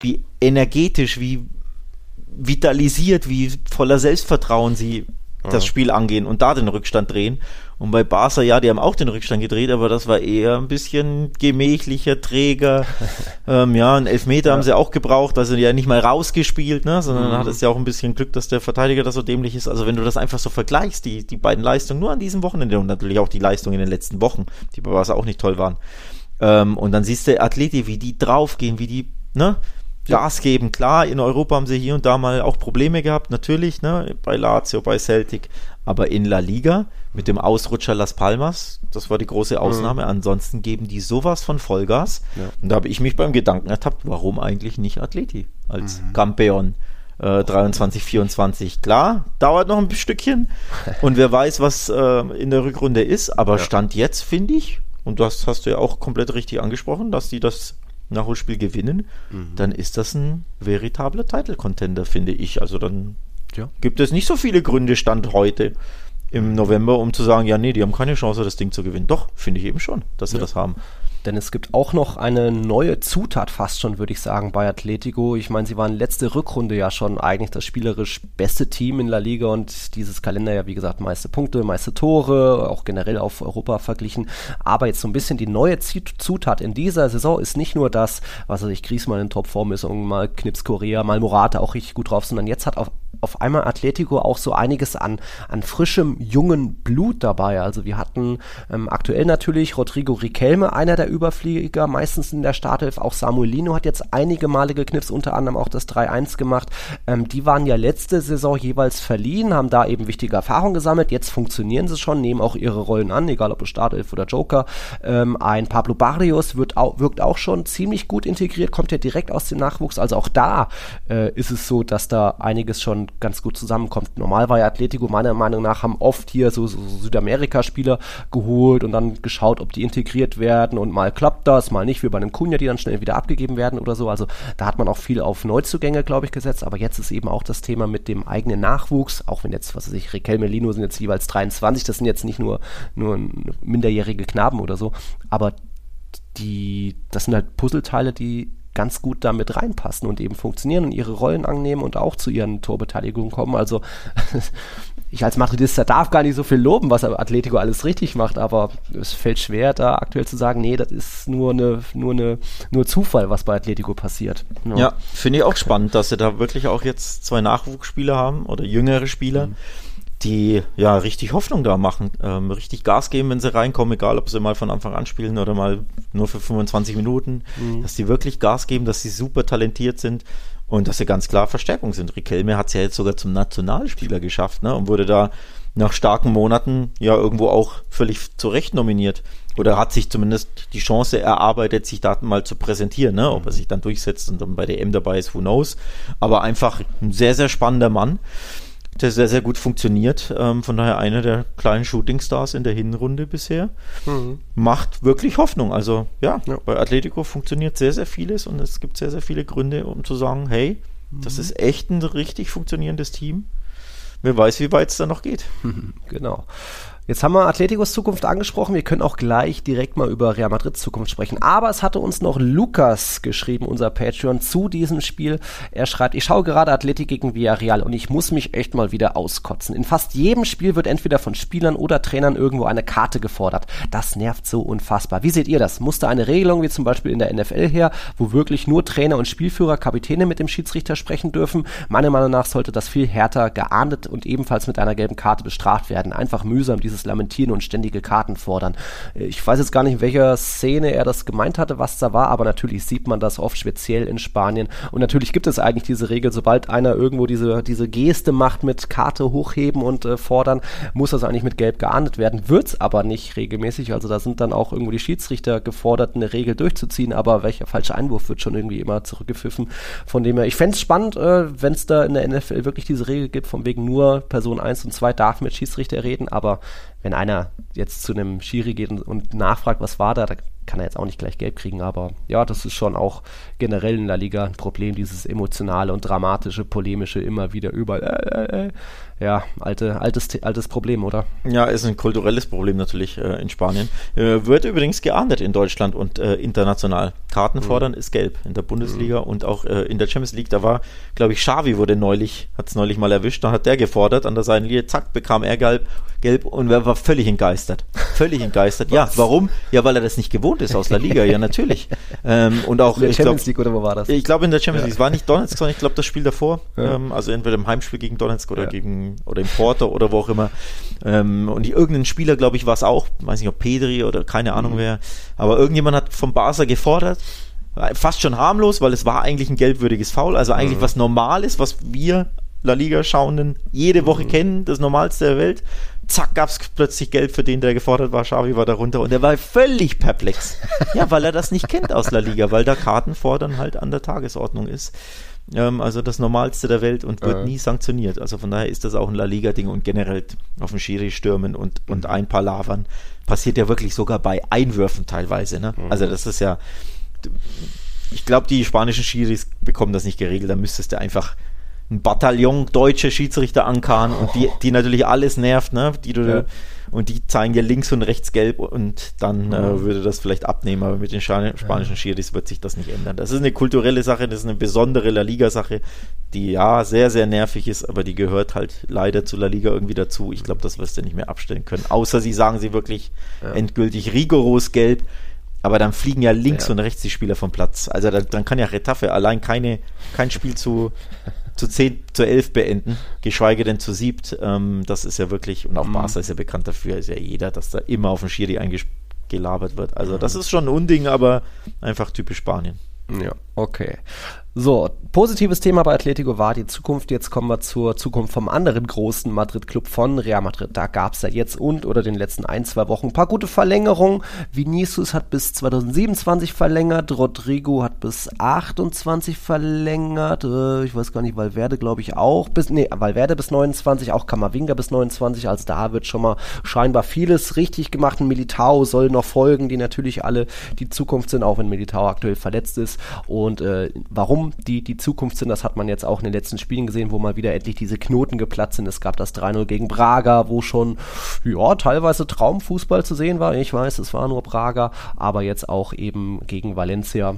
Wie energetisch, wie vitalisiert, wie voller Selbstvertrauen sie das Spiel angehen und da den Rückstand drehen. Und bei Barca, ja, die haben auch den Rückstand gedreht, aber das war eher ein bisschen gemächlicher, träger. <laughs> ähm, ja, einen Elfmeter haben sie auch gebraucht, also ja nicht mal rausgespielt, ne, sondern hat es ja auch ein bisschen Glück, dass der Verteidiger da so dämlich ist. Also wenn du das einfach so vergleichst, die, die beiden Leistungen nur an diesem Wochenende und natürlich auch die Leistungen in den letzten Wochen, die bei Barca auch nicht toll waren. Ähm, und dann siehst du Athleti, wie die draufgehen, wie die, ne, Gas geben. Klar, in Europa haben sie hier und da mal auch Probleme gehabt, natürlich, ne, bei Lazio, bei Celtic, aber in La Liga mit dem Ausrutscher Las Palmas, das war die große Ausnahme. Ansonsten geben die sowas von Vollgas. Und da habe ich mich beim Gedanken ertappt, warum eigentlich nicht Atleti als Campeon? Äh, 23, 24. Klar, dauert noch ein Stückchen. <laughs> Und wer weiß, was äh, in der Rückrunde ist. Aber Stand jetzt, finde ich, und das hast du ja auch komplett richtig angesprochen, dass die das Nachholspiel gewinnen, dann ist das ein veritabler Title-Contender, finde ich. Also dann Ja. gibt es nicht so viele Gründe, Stand heute im November, um zu sagen, ja, nee, die haben keine Chance, das Ding zu gewinnen. Doch, finde ich eben schon, dass sie das haben. Denn es gibt auch noch eine neue Zutat fast schon, würde ich sagen, bei Atletico. Ich meine, sie waren letzte Rückrunde ja schon eigentlich das spielerisch beste Team in La Liga und dieses Kalender ja, wie gesagt, meiste Punkte, meiste Tore, auch generell auf Europa verglichen. Aber jetzt so ein bisschen die neue Zutat in dieser Saison ist nicht nur das, was weiß ich, Griezmann in Topform ist und mal Knips Korea, mal Morata auch richtig gut drauf, sondern jetzt hat auf auf einmal Atletico auch so einiges an, an frischem, jungen Blut dabei. Also wir hatten ähm, aktuell natürlich Rodrigo Riquelme, einer der Überflieger, meistens in der Startelf. Auch Samuelino hat jetzt einige Male geknipst, unter anderem auch das 3-1 gemacht. Ähm, die waren ja letzte Saison jeweils verliehen, haben da eben wichtige Erfahrungen gesammelt. Jetzt funktionieren sie schon, nehmen auch ihre Rollen an, egal ob Startelf oder Joker. Ähm, ein Pablo Barrios wird auch, wirkt auch schon ziemlich gut integriert, kommt ja direkt aus dem Nachwuchs. Also auch da äh, ist es so, dass da einiges schon ganz gut zusammenkommt. Normal war ja Atletico meiner Meinung nach, haben oft hier so, so Südamerika-Spieler geholt und dann geschaut, ob die integriert werden und mal klappt das, mal nicht, wie bei einem Kunja, die dann schnell wieder abgegeben werden oder so. Also da hat man auch viel auf Neuzugänge, glaube ich, gesetzt. Aber jetzt ist eben auch das Thema mit dem eigenen Nachwuchs, auch wenn jetzt, was weiß ich, Riquelme, Lino sind jetzt jeweils 23, das sind jetzt nicht nur, nur minderjährige Knaben oder so, aber die, das sind halt Puzzleteile, die ganz gut damit reinpassen und eben funktionieren und ihre Rollen annehmen und auch zu ihren Torbeteiligungen kommen. Also <laughs> ich als Madridista darf gar nicht so viel loben, was Atletico alles richtig macht, aber es fällt schwer, da aktuell zu sagen, nee, das ist nur eine, nur eine, nur Zufall, was bei Atletico passiert. Ja, finde ich auch spannend, dass sie da wirklich auch jetzt zwei Nachwuchsspieler haben oder jüngere Spieler, die ja richtig Hoffnung da machen, ähm, richtig Gas geben, wenn sie reinkommen, egal ob sie mal von Anfang an spielen oder mal nur für 25 Minuten, dass die wirklich Gas geben, dass sie super talentiert sind und dass sie ganz klar Verstärkung sind. Riquelme hat es ja jetzt sogar zum Nationalspieler geschafft ne, und wurde da nach starken Monaten ja irgendwo auch völlig zu Recht nominiert. Oder hat sich zumindest die Chance erarbeitet, sich da mal zu präsentieren. Ne? Ob er sich dann durchsetzt und dann bei der M dabei ist, who knows. Aber einfach ein sehr, sehr spannender Mann, der sehr, sehr gut funktioniert. Ähm, von daher einer der kleinen Shootingstars in der Hinrunde bisher. Macht wirklich Hoffnung. Also ja, Ja. bei Atletico funktioniert sehr, sehr vieles und es gibt sehr, sehr viele Gründe, um zu sagen, hey, das ist echt ein richtig funktionierendes Team. Wer weiß, wie weit es da noch geht. <laughs> Genau. Jetzt haben wir Atleticos Zukunft angesprochen. Wir können auch gleich direkt mal über Real Madrids Zukunft sprechen. Aber es hatte uns noch Lukas geschrieben, unser Patreon, zu diesem Spiel. Er schreibt, ich schaue gerade Athletic gegen Villarreal und ich muss mich echt mal wieder auskotzen. In fast jedem Spiel wird entweder von Spielern oder Trainern irgendwo eine Karte gefordert. Das nervt so unfassbar. Wie seht ihr das? Musste eine Regelung wie zum Beispiel in der NFL her, wo wirklich nur Trainer und Spielführer, Kapitäne mit dem Schiedsrichter sprechen dürfen? Meiner Meinung nach sollte das viel härter geahndet und ebenfalls mit einer gelben Karte bestraft werden. Einfach mühsam, dieses Lamentieren und ständige Karten fordern. Äh, ich weiß jetzt gar nicht, in welcher Szene er das gemeint hatte, was da war, aber natürlich sieht man das oft speziell in Spanien. Und natürlich gibt es eigentlich diese Regel, sobald einer irgendwo diese, diese Geste macht mit Karte hochheben und äh, fordern, muss das eigentlich mit Gelb geahndet werden. Wird's aber nicht regelmäßig. Also da sind dann auch irgendwo die Schiedsrichter gefordert, eine Regel durchzuziehen, aber welcher falsche Einwurf wird schon irgendwie immer zurückgepfiffen. Von dem her, ich fände spannend, äh, wenn es da in der NFL wirklich diese Regel gibt, von wegen nur Person 1 und 2 darf mit Schiedsrichter reden, aber wenn einer jetzt zu einem Schiri geht und, und nachfragt, was war da, da kann er jetzt auch nicht gleich gelb kriegen, aber ja, das ist schon auch generell in der Liga ein Problem, dieses emotionale und dramatische, polemische immer wieder überall. Äh, äh, äh ja, alte, altes, altes Problem, oder? Ja, ist ein kulturelles Problem natürlich äh, in Spanien. Äh, wird übrigens geahndet in Deutschland und äh, international. Karten mhm. fordern ist gelb in der Bundesliga mhm. und auch äh, in der Champions League. Da war, glaube ich, Xavi wurde neulich, hat es neulich mal erwischt, da hat der gefordert an der Seitenlinie, zack, bekam er gelb, gelb und er war völlig entgeistert. Völlig entgeistert. <laughs> ja, warum? Ja, weil er das nicht gewohnt ist aus der Liga, ja, natürlich. Ähm, und auch, in der Champions League oder wo war das? Ich glaube in der Champions League. Es war nicht Donetsk, sondern ich glaube das Spiel davor. Ja. Ähm, also entweder im Heimspiel gegen Donetsk oder ja. gegen oder im Porto oder wo auch immer. Ähm, und die, irgendein Spieler, glaube ich, war es auch, weiß nicht, ob Pedri oder keine Ahnung mhm. wer, aber irgendjemand hat vom Barca gefordert, fast schon harmlos, weil es war eigentlich ein gelbwürdiges Foul, also eigentlich mhm. was Normales, was wir La Liga schauenden jede Woche mhm. kennen, das Normalste der Welt. Zack, gab es plötzlich Geld für den, der gefordert war. Xavi war darunter und er war völlig perplex. <laughs> ja, weil er das nicht kennt aus La Liga, weil da Kartenfordern halt an der Tagesordnung ist. Ähm, also das Normalste der Welt und wird äh. nie sanktioniert. Also von daher ist das auch ein La Liga-Ding und generell auf dem Schiri stürmen und, und ein paar Lavern passiert ja wirklich sogar bei Einwürfen teilweise. Ne? Mhm. Also das ist ja, ich glaube, die spanischen Schiris bekommen das nicht geregelt. Da müsstest du einfach ein Bataillon deutsche Schiedsrichter ankarren und die, die natürlich alles nervt, ne? Die du, ja. Und die zeigen dir links und rechts gelb und dann äh, würde das vielleicht abnehmen, aber mit den spanischen ja. Schiris wird sich das nicht ändern. Das ist eine kulturelle Sache, das ist eine besondere La Liga-Sache, die ja sehr, sehr nervig ist, aber die gehört halt leider zu La Liga irgendwie dazu. Ich glaube, das wirst du nicht mehr abstellen können. Außer sie sagen sie wirklich ja. endgültig rigoros gelb. Aber dann fliegen ja links ja. und rechts die Spieler vom Platz. Also dann, dann kann ja Retafe allein keine, kein Spiel zu zu 10, zu 11 beenden, geschweige denn zu siebt. Ähm, das ist ja wirklich, und auch mhm. Barca ist ja bekannt dafür, ist ja jeder, dass da immer auf den Schiri eingelabert wird. Also das ist schon ein Unding, aber einfach typisch Spanien. Ja, okay. So, positives Thema bei Atletico war die Zukunft. Jetzt kommen wir zur Zukunft vom anderen großen Madrid-Club von Real Madrid. Da gab es ja jetzt und oder den letzten ein, zwei Wochen ein paar gute Verlängerungen. Vinicius hat bis 2027 verlängert, Rodrigo hat bis 28 verlängert. Äh, ich weiß gar nicht, Valverde glaube ich auch. Bis, nee, Valverde bis 29, auch Kamavinga bis 29. Also da wird schon mal scheinbar vieles richtig gemacht. Militao soll noch folgen, die natürlich alle die Zukunft sind, auch wenn Militao aktuell verletzt ist. Und äh, warum warum die die Zukunft sind, das hat man jetzt auch in den letzten Spielen gesehen, wo mal wieder endlich diese Knoten geplatzt sind. Es gab das 3-0 gegen Braga, wo schon, ja, teilweise Traumfußball zu sehen war. Ich weiß, es war nur Braga, aber jetzt auch eben gegen Valencia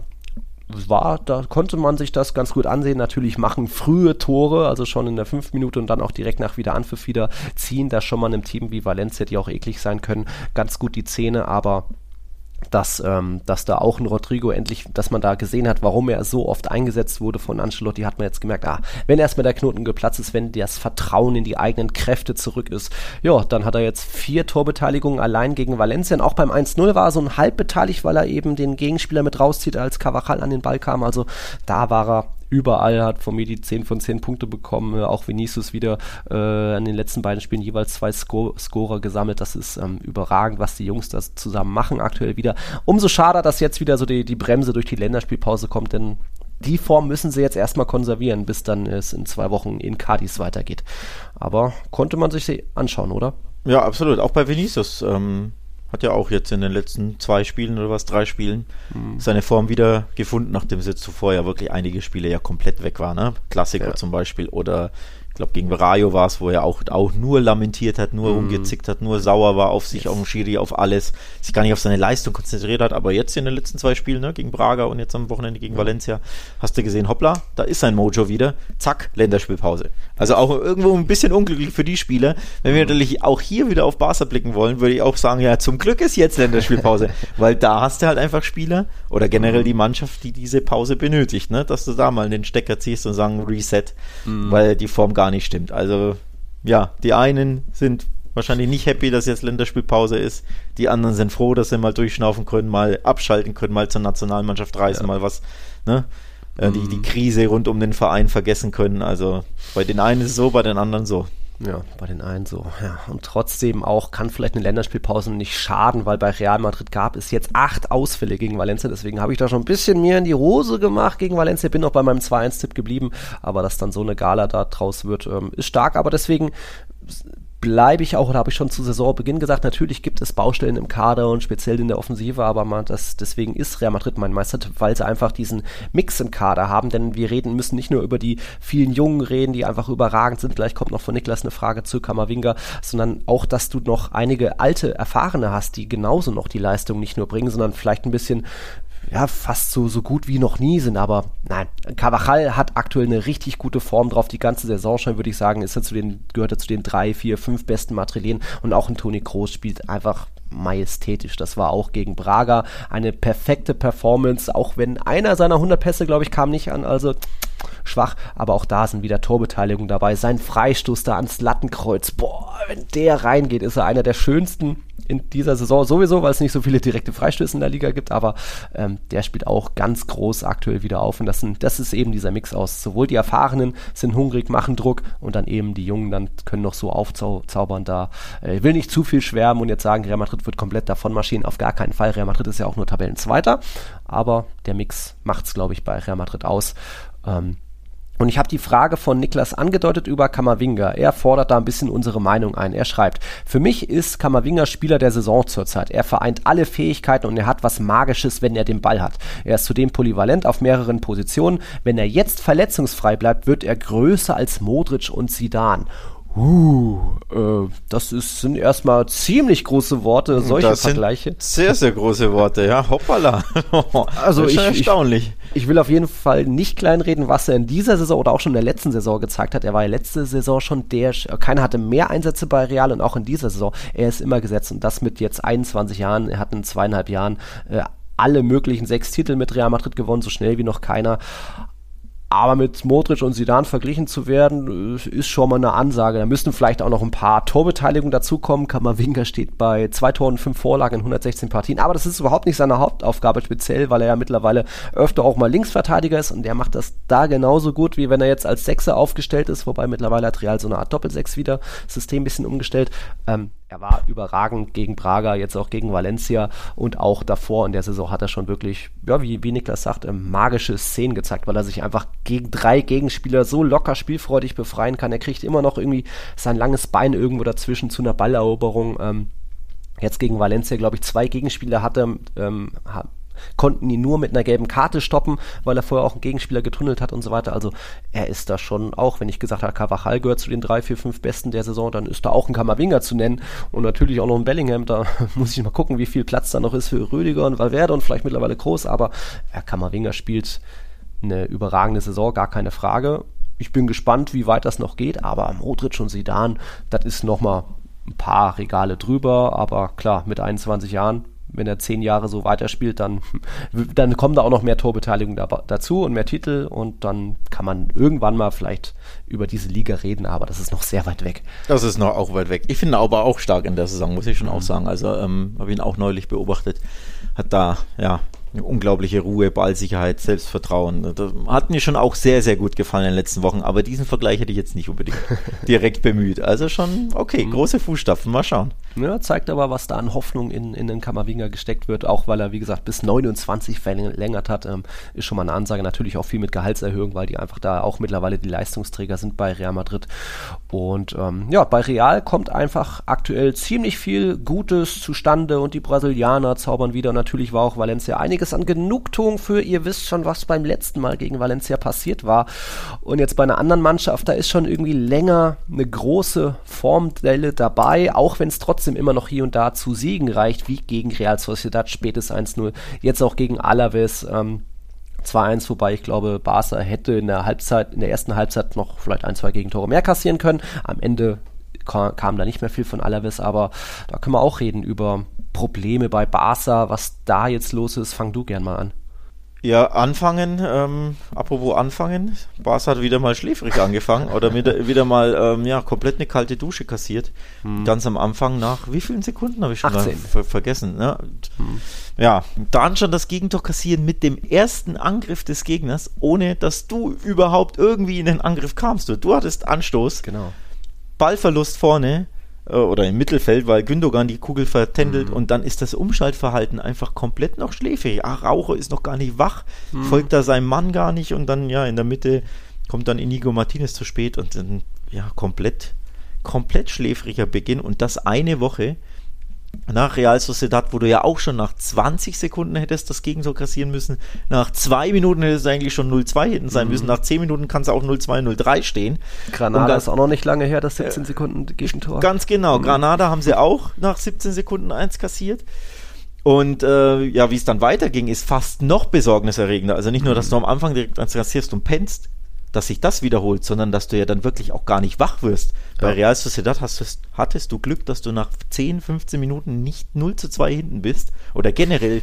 war, da konnte man sich das ganz gut ansehen. Natürlich machen frühe Tore, also schon in der fünf Minute und dann auch direkt nach Wiederanpfiff wieder ziehen da schon mal einem Team wie Valencia, die auch eklig sein können, ganz gut die Zähne, aber dass, ähm, dass da auch ein Rodrigo endlich, dass man da gesehen hat, warum er so oft eingesetzt wurde von Ancelotti, hat man jetzt gemerkt, ah, wenn erstmal der Knoten geplatzt ist, wenn das Vertrauen in die eigenen Kräfte zurück ist, ja, dann hat er jetzt vier Torbeteiligungen allein gegen Valencia. Und auch beim 1-0 war er so ein halb beteiligt, weil er eben den Gegenspieler mit rauszieht, als Cavachal an den Ball kam. Also da war er überall hat von mir die 10 von 10 Punkte bekommen. Auch Vinicius wieder äh, an den letzten beiden Spielen jeweils zwei Sco Scorer gesammelt. Das ist ähm, überragend, was die Jungs das zusammen machen aktuell wieder. Umso schade, dass jetzt wieder so die, die Bremse durch die Länderspielpause kommt, denn die Form müssen sie jetzt erstmal konservieren, bis dann es in zwei Wochen in Cadiz weitergeht. Aber konnte man sich anschauen, oder? Ja, absolut. Auch bei Vinicius. Ähm, hat ja auch jetzt in den letzten zwei Spielen oder was, drei Spielen, mhm. seine Form wieder gefunden, nachdem es jetzt zuvor ja wirklich einige Spiele ja komplett weg war, ne? Klassiker ja. zum Beispiel oder ich glaube gegen Rayo war es, wo er auch, auch nur lamentiert hat, nur mm. rumgezickt hat, nur sauer war auf sich, yes. auf den Schiri, auf alles, sich gar nicht auf seine Leistung konzentriert hat. Aber jetzt in den letzten zwei Spielen, ne, gegen Braga und jetzt am Wochenende gegen Valencia, hast du gesehen, hoppla, da ist sein Mojo wieder. Zack, Länderspielpause. Also auch irgendwo ein bisschen unglücklich für die Spieler. Wenn wir natürlich auch hier wieder auf Barca blicken wollen, würde ich auch sagen, ja, zum Glück ist jetzt Länderspielpause. <laughs> weil da hast du halt einfach Spieler oder generell die Mannschaft, die diese Pause benötigt, ne, dass du da mal den Stecker ziehst und sagen Reset, mm. weil die Form gar gar nicht stimmt. Also ja, die einen sind wahrscheinlich nicht happy, dass jetzt Länderspielpause ist. Die anderen sind froh, dass sie mal durchschnaufen können, mal abschalten können, mal zur Nationalmannschaft reisen, ja. mal was, ne? Äh, mhm. die, die Krise rund um den Verein vergessen können. Also bei den einen ist es so, bei den anderen so. Ja, bei den einen so. Ja. Und trotzdem auch kann vielleicht eine Länderspielpause nicht schaden, weil bei Real Madrid gab es jetzt acht Ausfälle gegen Valencia. Deswegen habe ich da schon ein bisschen mir in die Hose gemacht gegen Valencia. Bin auch bei meinem 2-1-Tipp geblieben. Aber dass dann so eine Gala da draus wird, ähm, ist stark. Aber deswegen bleibe ich auch, oder habe ich schon zu Saisonbeginn gesagt, natürlich gibt es Baustellen im Kader und speziell in der Offensive, aber man, das, deswegen ist Real Madrid mein Meistertipp, weil sie einfach diesen Mix im Kader haben, denn wir reden, müssen nicht nur über die vielen Jungen reden, die einfach überragend sind, gleich kommt noch von Niklas eine Frage zu Kamavinga, sondern auch, dass du noch einige alte, erfahrene hast, die genauso noch die Leistung nicht nur bringen, sondern vielleicht ein bisschen ja, fast so, so gut wie noch nie sind. Aber nein, Carvajal hat aktuell eine richtig gute Form drauf. Die ganze Saison schon, würde ich sagen, ist er zu den, gehört er zu den drei, vier, fünf besten Madrilen. Und auch ein Toni Kroos spielt einfach majestätisch. Das war auch gegen Braga eine perfekte Performance, auch wenn einer seiner 100 Pässe, glaube ich, kam nicht an. Also schwach, aber auch da sind wieder Torbeteiligungen dabei. Sein Freistoß da ans Lattenkreuz, boah, wenn der reingeht, ist er einer der schönsten in dieser Saison sowieso, weil es nicht so viele direkte Freistöße in der Liga gibt, aber ähm, der spielt auch ganz groß aktuell wieder auf und das, sind, das ist eben dieser Mix aus. Sowohl die Erfahrenen sind hungrig, machen Druck und dann eben die Jungen dann können noch so aufzaubern da. Äh, ich will nicht zu viel schwärmen und jetzt sagen, Real Madrid wird komplett davon marschieren, auf gar keinen Fall. Real Madrid ist ja auch nur Tabellenzweiter, aber der Mix macht es, glaube ich, bei Real Madrid aus. Ähm, und ich habe die Frage von Niklas angedeutet über Kamavinga. Er fordert da ein bisschen unsere Meinung ein. Er schreibt, für mich ist Kamavinga Spieler der Saison zurzeit. Er vereint alle Fähigkeiten und er hat was Magisches, wenn er den Ball hat. Er ist zudem polyvalent auf mehreren Positionen. Wenn er jetzt verletzungsfrei bleibt, wird er größer als Modric und Sidan. Uh, äh, das ist, sind erstmal ziemlich große Worte, solche das Vergleiche. sehr, sehr große Worte, ja, hoppala. <laughs> also ich, erstaunlich. Ich, ich, will auf jeden Fall nicht kleinreden, was er in dieser Saison oder auch schon in der letzten Saison gezeigt hat. Er war ja letzte Saison schon der, keiner hatte mehr Einsätze bei Real und auch in dieser Saison. Er ist immer gesetzt und das mit jetzt 21 Jahren. Er hat in zweieinhalb Jahren äh, alle möglichen sechs Titel mit Real Madrid gewonnen, so schnell wie noch keiner. Aber mit Modric und Sidan verglichen zu werden, äh, ist schon mal eine Ansage. Da müssten vielleicht auch noch ein paar Torbeteiligungen dazukommen. Kammerwinger steht bei zwei Toren, fünf Vorlagen in 116 Partien. Aber das ist überhaupt nicht seine Hauptaufgabe speziell, weil er ja mittlerweile öfter auch mal Linksverteidiger ist und der macht das da genauso gut, wie wenn er jetzt als Sechser aufgestellt ist. Wobei mittlerweile hat Real so eine Art Doppelsechs wieder. System ein bisschen umgestellt. Ähm, er war überragend gegen Braga, jetzt auch gegen Valencia und auch davor in der Saison hat er schon wirklich, ja, wie, wie Niklas sagt, ähm, magische Szenen gezeigt, weil er sich einfach gegen drei Gegenspieler so locker spielfreudig befreien kann. Er kriegt immer noch irgendwie sein langes Bein irgendwo dazwischen zu einer Balleroberung. Ähm, jetzt gegen Valencia, glaube ich, zwei Gegenspieler hatte, ähm, konnten ihn nur mit einer gelben Karte stoppen, weil er vorher auch einen Gegenspieler getunnelt hat und so weiter. Also er ist da schon auch, wenn ich gesagt habe, Carvajal gehört zu den drei, vier, fünf Besten der Saison, dann ist da auch ein Kammerwinger zu nennen und natürlich auch noch ein Bellingham. Da <laughs> muss ich mal gucken, wie viel Platz da noch ist für Rüdiger und Valverde und vielleicht mittlerweile Groß, aber ja, Kammerwinger spielt eine überragende Saison, gar keine Frage. Ich bin gespannt, wie weit das noch geht, aber Modric und Sidan, das ist nochmal ein paar Regale drüber, aber klar, mit 21 Jahren wenn er zehn Jahre so weiterspielt, dann, <laughs> dann kommen da auch noch mehr Torbeteiligung da, dazu und mehr Titel und dann kann man irgendwann mal vielleicht über diese Liga reden, aber das ist noch sehr weit weg. Das ist noch auch weit weg. Ich finde aber auch stark in der Saison, muss ich schon mhm. auch sagen. Also ähm, habe ihn auch neulich beobachtet, hat da ja eine unglaubliche Ruhe, Ballsicherheit, Selbstvertrauen. Das hat mir schon auch sehr, sehr gut gefallen in den letzten Wochen, aber diesen Vergleich hätte ich jetzt nicht unbedingt <laughs> direkt bemüht. Also schon, okay, mhm. große Fußstapfen, mal schauen. Ja, zeigt aber, was da an Hoffnung in, in den Kammerwinger gesteckt wird, auch weil er, wie gesagt, bis 29 verlängert hat, ähm, ist schon mal eine Ansage. Natürlich auch viel mit Gehaltserhöhung, weil die einfach da auch mittlerweile die Leistungsträger sind bei Real Madrid. Und ähm, ja, bei Real kommt einfach aktuell ziemlich viel Gutes zustande und die Brasilianer zaubern wieder. Natürlich war auch Valencia einiges an Genugtuung für, ihr wisst schon, was beim letzten Mal gegen Valencia passiert war. Und jetzt bei einer anderen Mannschaft, da ist schon irgendwie länger eine große Formdelle dabei, auch wenn es trotzdem trotzdem immer noch hier und da zu Siegen reicht, wie gegen Real Sociedad, spätes 1-0, jetzt auch gegen Alaves. Ähm, 2-1, wobei ich glaube, Barca hätte in der Halbzeit, in der ersten Halbzeit noch vielleicht ein, zwei Gegentore mehr kassieren können. Am Ende kam, kam da nicht mehr viel von Alaves, aber da können wir auch reden über Probleme bei Barca, was da jetzt los ist. Fang du gern mal an. Ja, anfangen, ähm, apropos anfangen, Bas hat wieder mal schläfrig angefangen oder mit, wieder mal ähm, ja, komplett eine kalte Dusche kassiert. Hm. Ganz am Anfang nach wie vielen Sekunden habe ich schon ver vergessen. Ne? Hm. Ja, dann schon das Gegentor kassieren mit dem ersten Angriff des Gegners, ohne dass du überhaupt irgendwie in den Angriff kamst. Du, du hattest Anstoß, genau. Ballverlust vorne, äh, oder im Mittelfeld, weil Gündogan die Kugel vertändelt mhm. und dann ist das Umschaltverhalten einfach komplett noch schläfrig. Ach, Raucher ist noch gar nicht wach, mhm. folgt da seinem Mann gar nicht und dann ja in der Mitte kommt dann Inigo Martinez zu spät und dann ja komplett komplett schläfriger Beginn und das eine Woche nach Real Sociedad, wo du ja auch schon nach 20 Sekunden hättest das Gegentor kassieren müssen. Nach zwei Minuten hättest du eigentlich schon 0-2 hinten sein mhm. müssen. Nach 10 Minuten kann es auch 0-2, 0-3 stehen. Granada ganz, ist auch noch nicht lange her, das 17 äh, Sekunden Gegentor. Ganz genau. Mhm. Granada haben sie auch nach 17 Sekunden eins kassiert. Und äh, ja, wie es dann weiterging, ist fast noch besorgniserregender. Also nicht nur, dass du am Anfang direkt eins kassierst und pennst, dass sich das wiederholt, sondern dass du ja dann wirklich auch gar nicht wach wirst. Ja. Bei Real Sociedad hast, hattest du Glück, dass du nach 10, 15 Minuten nicht 0 zu 2 hinten bist oder generell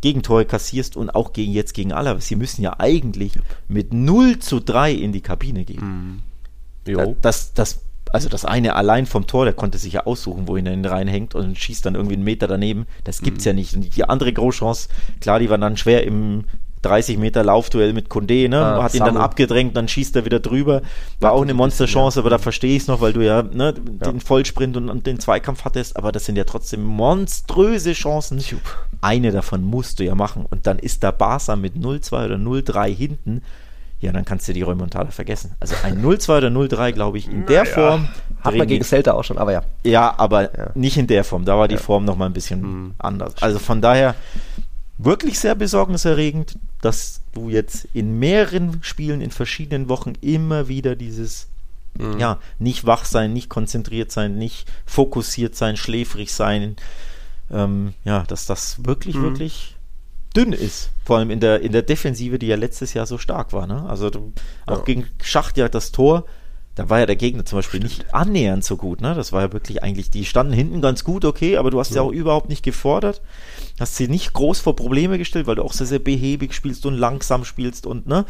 Gegentore kassierst und auch gegen jetzt gegen Alaves. Sie müssen ja eigentlich mit 0 zu 3 in die Kabine gehen. Mhm. Das, das, also das eine allein vom Tor, der konnte sich ja aussuchen, wohin er ihn reinhängt und schießt dann irgendwie einen Meter daneben. Das gibt's mhm. ja nicht. Und die andere Großchance, klar, die war dann schwer im 30 Meter Laufduell mit Condé, ne? Ah, hat ihn Samu. dann abgedrängt, dann schießt er wieder drüber. War auch eine Monsterchance, aber da verstehe ich es noch, weil du ja, ne, ja. den Vollsprint und, und, den Zweikampf hattest, aber das sind ja trotzdem monströse Chancen. Eine davon musst du ja machen. Und dann ist da Barca mit 0-2 oder 0-3 hinten. Ja, dann kannst du die Remontada vergessen. Also ein <laughs> 0-2 oder 0-3, glaube ich, in der ja. Form. Hat man gegen Celta auch schon, aber ja. Ja, aber ja. nicht in der Form. Da war die Form noch mal ein bisschen mhm. anders. Also von daher, wirklich sehr besorgniserregend, dass du jetzt in mehreren Spielen in verschiedenen Wochen immer wieder dieses mhm. ja, nicht wach sein, nicht konzentriert sein, nicht fokussiert sein, schläfrig sein, ähm, ja, dass das wirklich, mhm. wirklich dünn ist. Vor allem in der, in der Defensive, die ja letztes Jahr so stark war. Ne? Also auch ja. gegen Schacht ja das Tor, da war ja der Gegner zum Beispiel nicht annähernd so gut. Ne? Das war ja wirklich eigentlich, die standen hinten ganz gut, okay, aber du hast ja, ja auch überhaupt nicht gefordert. Hast sie nicht groß vor Probleme gestellt, weil du auch sehr, sehr behäbig spielst und langsam spielst und, ne?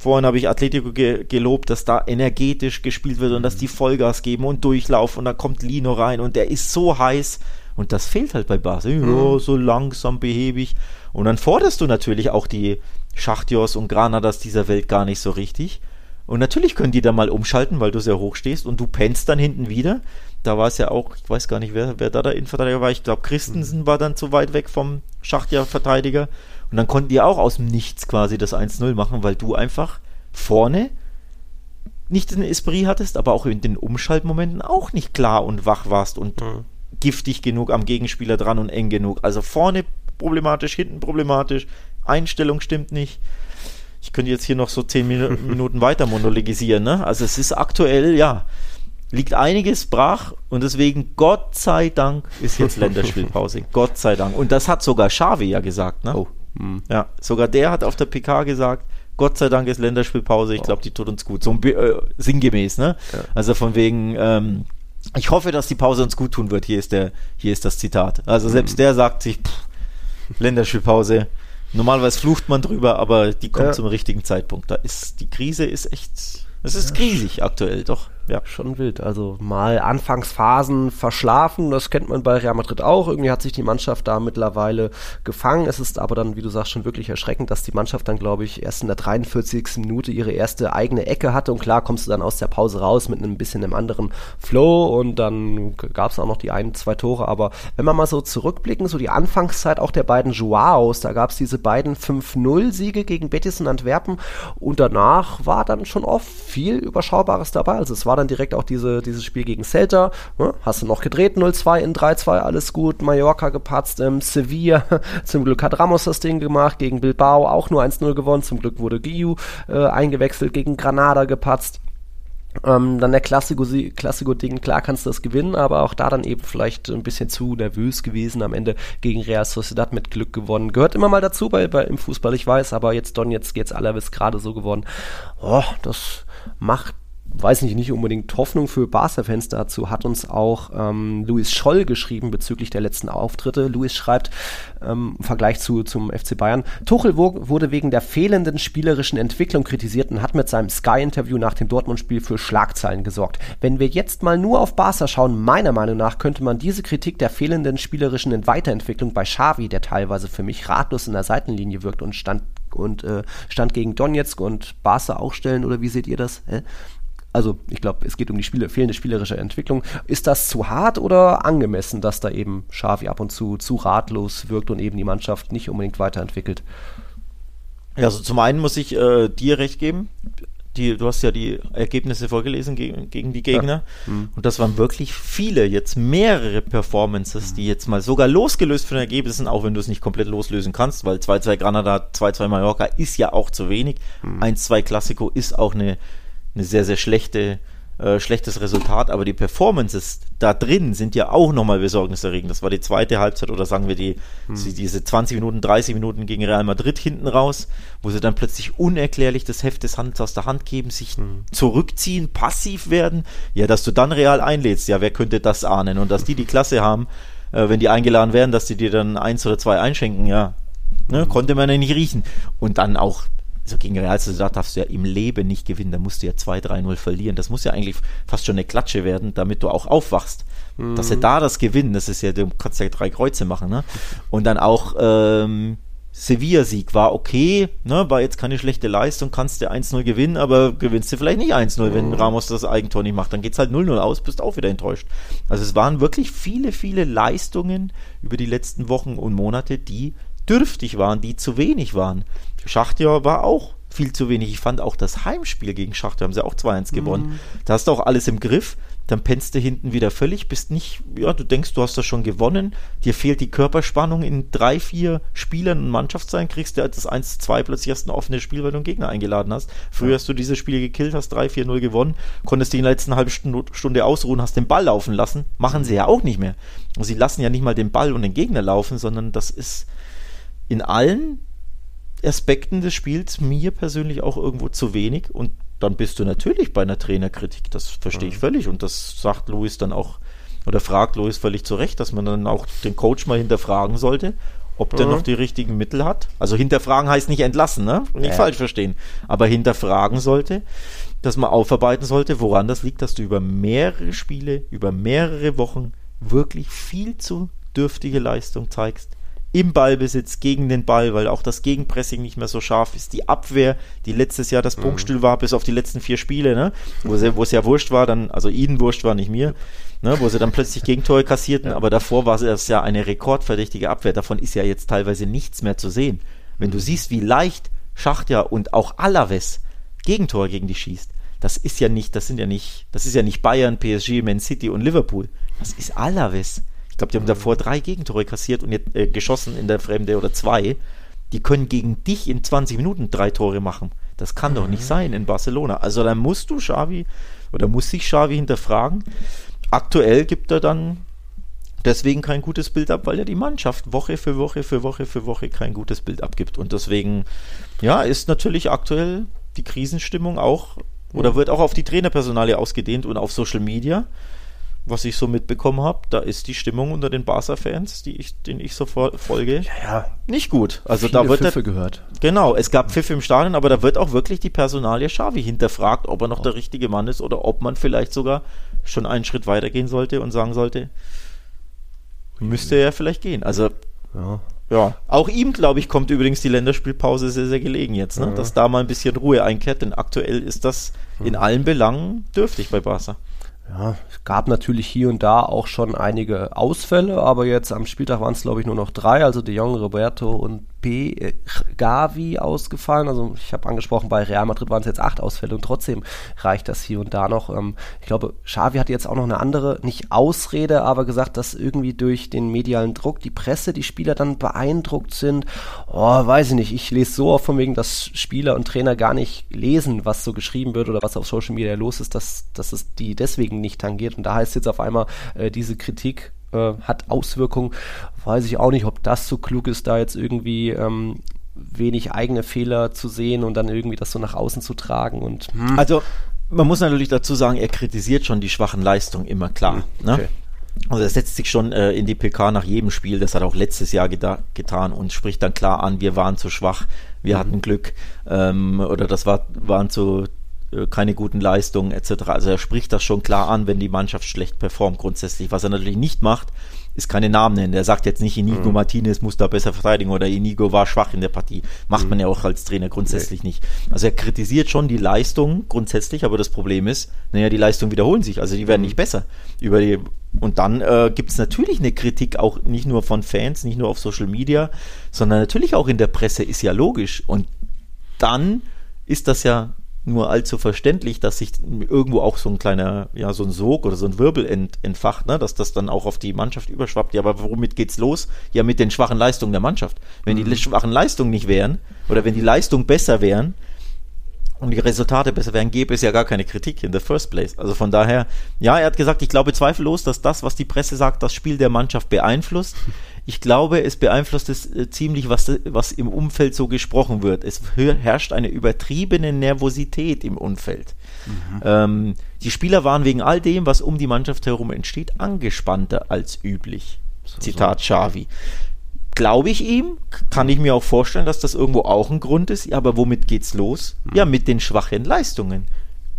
Vorhin habe ich Atletico ge gelobt, dass da energetisch gespielt wird und dass die Vollgas geben und durchlaufen und da kommt Lino rein und der ist so heiß und das fehlt halt bei Basel. Mhm. Ja, so langsam, behäbig. Und dann forderst du natürlich auch die Schachtjos und Granadas dieser Welt gar nicht so richtig. Und natürlich können die da mal umschalten, weil du sehr hoch stehst und du pennst dann hinten wieder. Da war es ja auch, ich weiß gar nicht, wer, wer da der Innenverteidiger war. Ich glaube, Christensen mhm. war dann zu weit weg vom Schachtjahr-Verteidiger. Und dann konnten die auch aus dem Nichts quasi das 1-0 machen, weil du einfach vorne nicht den Esprit hattest, aber auch in den Umschaltmomenten auch nicht klar und wach warst und mhm. giftig genug am Gegenspieler dran und eng genug. Also vorne problematisch, hinten problematisch, Einstellung stimmt nicht ich könnte jetzt hier noch so zehn <laughs> Minuten weiter monologisieren. Ne? Also es ist aktuell, ja, liegt einiges brach und deswegen, Gott sei Dank, ist jetzt Länderspielpause. <laughs> Gott sei Dank. Und das hat sogar Xavi ja gesagt. Ne? Oh. Hm. Ja, sogar der hat auf der PK gesagt, Gott sei Dank ist Länderspielpause. Ich glaube, die tut uns gut. So äh, sinngemäß, ne? Ja. Also von wegen, ähm, ich hoffe, dass die Pause uns gut tun wird. Hier ist der, hier ist das Zitat. Also selbst mhm. der sagt sich, pff, Länderspielpause, Normalerweise flucht man drüber, aber die kommt ja. zum richtigen Zeitpunkt. Da ist die Krise ist echt, es ist ja. krisig aktuell, doch ja, schon wild. Also mal Anfangsphasen verschlafen, das kennt man bei Real Madrid auch. Irgendwie hat sich die Mannschaft da mittlerweile gefangen. Es ist aber dann, wie du sagst, schon wirklich erschreckend, dass die Mannschaft dann, glaube ich, erst in der 43. Minute ihre erste eigene Ecke hatte. Und klar kommst du dann aus der Pause raus mit einem bisschen einem anderen Flow und dann gab es auch noch die ein, zwei Tore. Aber wenn wir mal so zurückblicken, so die Anfangszeit auch der beiden Joaos, da gab es diese beiden 5-0-Siege gegen Betis und Antwerpen und danach war dann schon oft viel Überschaubares dabei. Also es war dann dann direkt auch diese, dieses Spiel gegen Celta. Ne? Hast du noch gedreht, 0-2 in 3-2, alles gut. Mallorca gepatzt, ähm, Sevilla, <laughs> zum Glück hat Ramos das Ding gemacht, gegen Bilbao auch nur 1-0 gewonnen. Zum Glück wurde Giu äh, eingewechselt, gegen Granada gepatzt. Ähm, dann der Klassiko-Ding, klar kannst du das gewinnen, aber auch da dann eben vielleicht ein bisschen zu nervös gewesen. Am Ende gegen Real Sociedad mit Glück gewonnen. Gehört immer mal dazu bei, bei im Fußball, ich weiß, aber jetzt Don, jetzt geht's Alaves gerade so gewonnen. Oh, das macht weiß nicht, nicht unbedingt Hoffnung für Barca-Fans. Dazu hat uns auch ähm, Luis Scholl geschrieben bezüglich der letzten Auftritte. Luis schreibt ähm, im Vergleich zu, zum FC Bayern, Tuchel wurde wegen der fehlenden spielerischen Entwicklung kritisiert und hat mit seinem Sky-Interview nach dem Dortmund-Spiel für Schlagzeilen gesorgt. Wenn wir jetzt mal nur auf Barca schauen, meiner Meinung nach könnte man diese Kritik der fehlenden spielerischen Weiterentwicklung bei Xavi, der teilweise für mich ratlos in der Seitenlinie wirkt und stand und äh, stand gegen Donetsk und Barca auch stellen oder wie seht ihr das? Hä? Also ich glaube, es geht um die Spiele, fehlende spielerische Entwicklung. Ist das zu hart oder angemessen, dass da eben Xavi ab und zu zu ratlos wirkt und eben die Mannschaft nicht unbedingt weiterentwickelt? Ja, also zum einen muss ich äh, dir recht geben. Die, du hast ja die Ergebnisse vorgelesen gegen, gegen die Gegner. Ja. Mhm. Und das waren wirklich viele, jetzt mehrere Performances, die jetzt mal sogar losgelöst von den Ergebnissen, auch wenn du es nicht komplett loslösen kannst, weil 2-2 Granada, 2-2 Mallorca ist ja auch zu wenig. Mhm. 1-2 Klassiko ist auch eine eine sehr, sehr schlechte, äh, schlechtes Resultat, aber die Performances da drin sind ja auch nochmal besorgniserregend. Das war die zweite Halbzeit oder sagen wir die, hm. diese 20 Minuten, 30 Minuten gegen Real Madrid hinten raus, wo sie dann plötzlich unerklärlich das Heft des Handels aus der Hand geben, sich hm. zurückziehen, passiv werden. Ja, dass du dann Real einlädst, ja, wer könnte das ahnen? Und dass die die Klasse haben, äh, wenn die eingeladen werden, dass die dir dann eins oder zwei einschenken, ja, ne, hm. konnte man ja nicht riechen. Und dann auch also gegen Real Sociedad darfst du ja im Leben nicht gewinnen, da musst du ja 2-3-0 verlieren. Das muss ja eigentlich fast schon eine Klatsche werden, damit du auch aufwachst. Mhm. Dass sie da das gewinnen, das ist ja, du kannst ja drei Kreuze machen, ne? Und dann auch ähm, Sevilla-Sieg war okay, ne? war jetzt keine schlechte Leistung, kannst du 1-0 gewinnen, aber gewinnst du vielleicht nicht 1-0, mhm. wenn Ramos das Eigentor nicht macht. Dann geht's halt 0-0 aus, bist auch wieder enttäuscht. Also es waren wirklich viele, viele Leistungen über die letzten Wochen und Monate, die dürftig waren, die zu wenig waren. Schachtja war auch viel zu wenig. Ich fand auch das Heimspiel gegen Schachtja haben sie auch 2-1 gewonnen. Mhm. Da hast du auch alles im Griff. Dann pennst du hinten wieder völlig, bist nicht, ja, du denkst, du hast das schon gewonnen. Dir fehlt die Körperspannung in drei, vier Spielern und Mannschaft sein, kriegst du das 1-2 plötzlich erst ein offenes Spiel, weil du einen Gegner eingeladen hast. Früher ja. hast du diese Spiele gekillt, hast 3-4-0 gewonnen, konntest dich in der letzten halben Stunde ausruhen, hast den Ball laufen lassen. Machen sie ja auch nicht mehr. Und sie lassen ja nicht mal den Ball und den Gegner laufen, sondern das ist in allen Aspekten des Spiels mir persönlich auch irgendwo zu wenig und dann bist du natürlich bei einer Trainerkritik. Das verstehe ich völlig und das sagt Luis dann auch oder fragt Luis völlig zu Recht, dass man dann auch den Coach mal hinterfragen sollte, ob der noch die richtigen Mittel hat. Also hinterfragen heißt nicht entlassen, ne? Nicht ja. falsch verstehen. Aber hinterfragen sollte, dass man aufarbeiten sollte, woran das liegt, dass du über mehrere Spiele, über mehrere Wochen wirklich viel zu dürftige Leistung zeigst im Ballbesitz gegen den Ball, weil auch das Gegenpressing nicht mehr so scharf ist. Die Abwehr, die letztes Jahr das mhm. war, bis auf die letzten vier Spiele, ne? wo, sie, wo es ja wurscht war, dann, also ihnen wurscht war, nicht mir, ne? wo sie dann plötzlich Gegentore kassierten, ja. aber davor war es ja eine rekordverdächtige Abwehr. Davon ist ja jetzt teilweise nichts mehr zu sehen. Wenn du mhm. siehst, wie leicht Schachtja und auch Alaves Gegentore gegen die schießt, das ist ja nicht, das sind ja nicht, das ist ja nicht Bayern, PSG, Man City und Liverpool. Das ist Alaves. Ich glaube, die haben davor drei Gegentore kassiert und jetzt, äh, geschossen in der Fremde oder zwei. Die können gegen dich in 20 Minuten drei Tore machen. Das kann mhm. doch nicht mhm. sein in Barcelona. Also da musst du Xavi oder muss sich Xavi hinterfragen. Aktuell gibt er dann deswegen kein gutes Bild ab, weil er die Mannschaft Woche für Woche für Woche für Woche kein gutes Bild abgibt. Und deswegen, ja, ist natürlich aktuell die Krisenstimmung auch oder wird auch auf die Trainerpersonalie ausgedehnt und auf Social Media was ich so mitbekommen habe, da ist die Stimmung unter den Barca-Fans, die ich, denen ich so folge, ja, ja. nicht gut. Also Viele da wird Pfiffe der, gehört. Genau, es gab Pfiff im Stadion, aber da wird auch wirklich die Personalie Xavi hinterfragt, ob er noch oh. der richtige Mann ist oder ob man vielleicht sogar schon einen Schritt weiter gehen sollte und sagen sollte, müsste er vielleicht gehen. Also ja. ja. Auch ihm, glaube ich, kommt übrigens die Länderspielpause sehr, sehr gelegen jetzt, ne? Dass da mal ein bisschen Ruhe einkehrt, denn aktuell ist das in allen Belangen dürftig bei Barca. Ja, es gab natürlich hier und da auch schon einige Ausfälle, aber jetzt am Spieltag waren es, glaube ich, nur noch drei, also De Jong, Roberto und P. Äh, Gavi ausgefallen. Also ich habe angesprochen, bei Real Madrid waren es jetzt acht Ausfälle und trotzdem reicht das hier und da noch. Ähm, ich glaube, Xavi hat jetzt auch noch eine andere, nicht Ausrede, aber gesagt, dass irgendwie durch den medialen Druck die Presse, die Spieler dann beeindruckt sind. Oh, weiß ich nicht. Ich lese so oft von wegen, dass Spieler und Trainer gar nicht lesen, was so geschrieben wird oder was auf Social Media los ist, dass, dass es die deswegen nicht tangiert. Und da heißt jetzt auf einmal äh, diese Kritik äh, hat Auswirkungen. Weiß ich auch nicht, ob das so klug ist, da jetzt irgendwie ähm, wenig eigene Fehler zu sehen und dann irgendwie das so nach außen zu tragen und hm. also Man muss natürlich dazu sagen, er kritisiert schon die schwachen Leistungen immer klar. Ne? Okay. Also er setzt sich schon äh, in die PK nach jedem Spiel, das hat er auch letztes Jahr getan und spricht dann klar an, wir waren zu schwach, wir mhm. hatten Glück ähm, oder das war, waren zu keine guten Leistungen etc. Also er spricht das schon klar an, wenn die Mannschaft schlecht performt grundsätzlich. Was er natürlich nicht macht, ist keine Namen nennen. Er sagt jetzt nicht, Inigo mhm. Martinez muss da besser verteidigen oder Inigo war schwach in der Partie. Macht mhm. man ja auch als Trainer grundsätzlich nee. nicht. Also er kritisiert schon die Leistung grundsätzlich, aber das Problem ist, naja, die Leistungen wiederholen sich, also die werden mhm. nicht besser. Über die, und dann äh, gibt es natürlich eine Kritik, auch nicht nur von Fans, nicht nur auf Social Media, sondern natürlich auch in der Presse, ist ja logisch. Und dann ist das ja nur allzu verständlich, dass sich irgendwo auch so ein kleiner, ja, so ein Sog oder so ein Wirbel ent, entfacht, ne? dass das dann auch auf die Mannschaft überschwappt. Ja, aber womit geht's los? Ja, mit den schwachen Leistungen der Mannschaft. Wenn mhm. die schwachen Leistungen nicht wären oder wenn die Leistungen besser wären, und die Resultate besser wären, gäbe es ja gar keine Kritik in the first place. Also von daher, ja, er hat gesagt, ich glaube zweifellos, dass das, was die Presse sagt, das Spiel der Mannschaft beeinflusst. <laughs> Ich glaube, es beeinflusst es äh, ziemlich, was, was im Umfeld so gesprochen wird. Es herrscht eine übertriebene Nervosität im Umfeld. Mhm. Ähm, die Spieler waren wegen all dem, was um die Mannschaft herum entsteht, angespannter als üblich. So, Zitat so. Xavi glaube ich ihm, kann ich mir auch vorstellen, dass das irgendwo auch ein Grund ist. Ja, aber womit geht's los? Mhm. Ja, mit den schwachen Leistungen.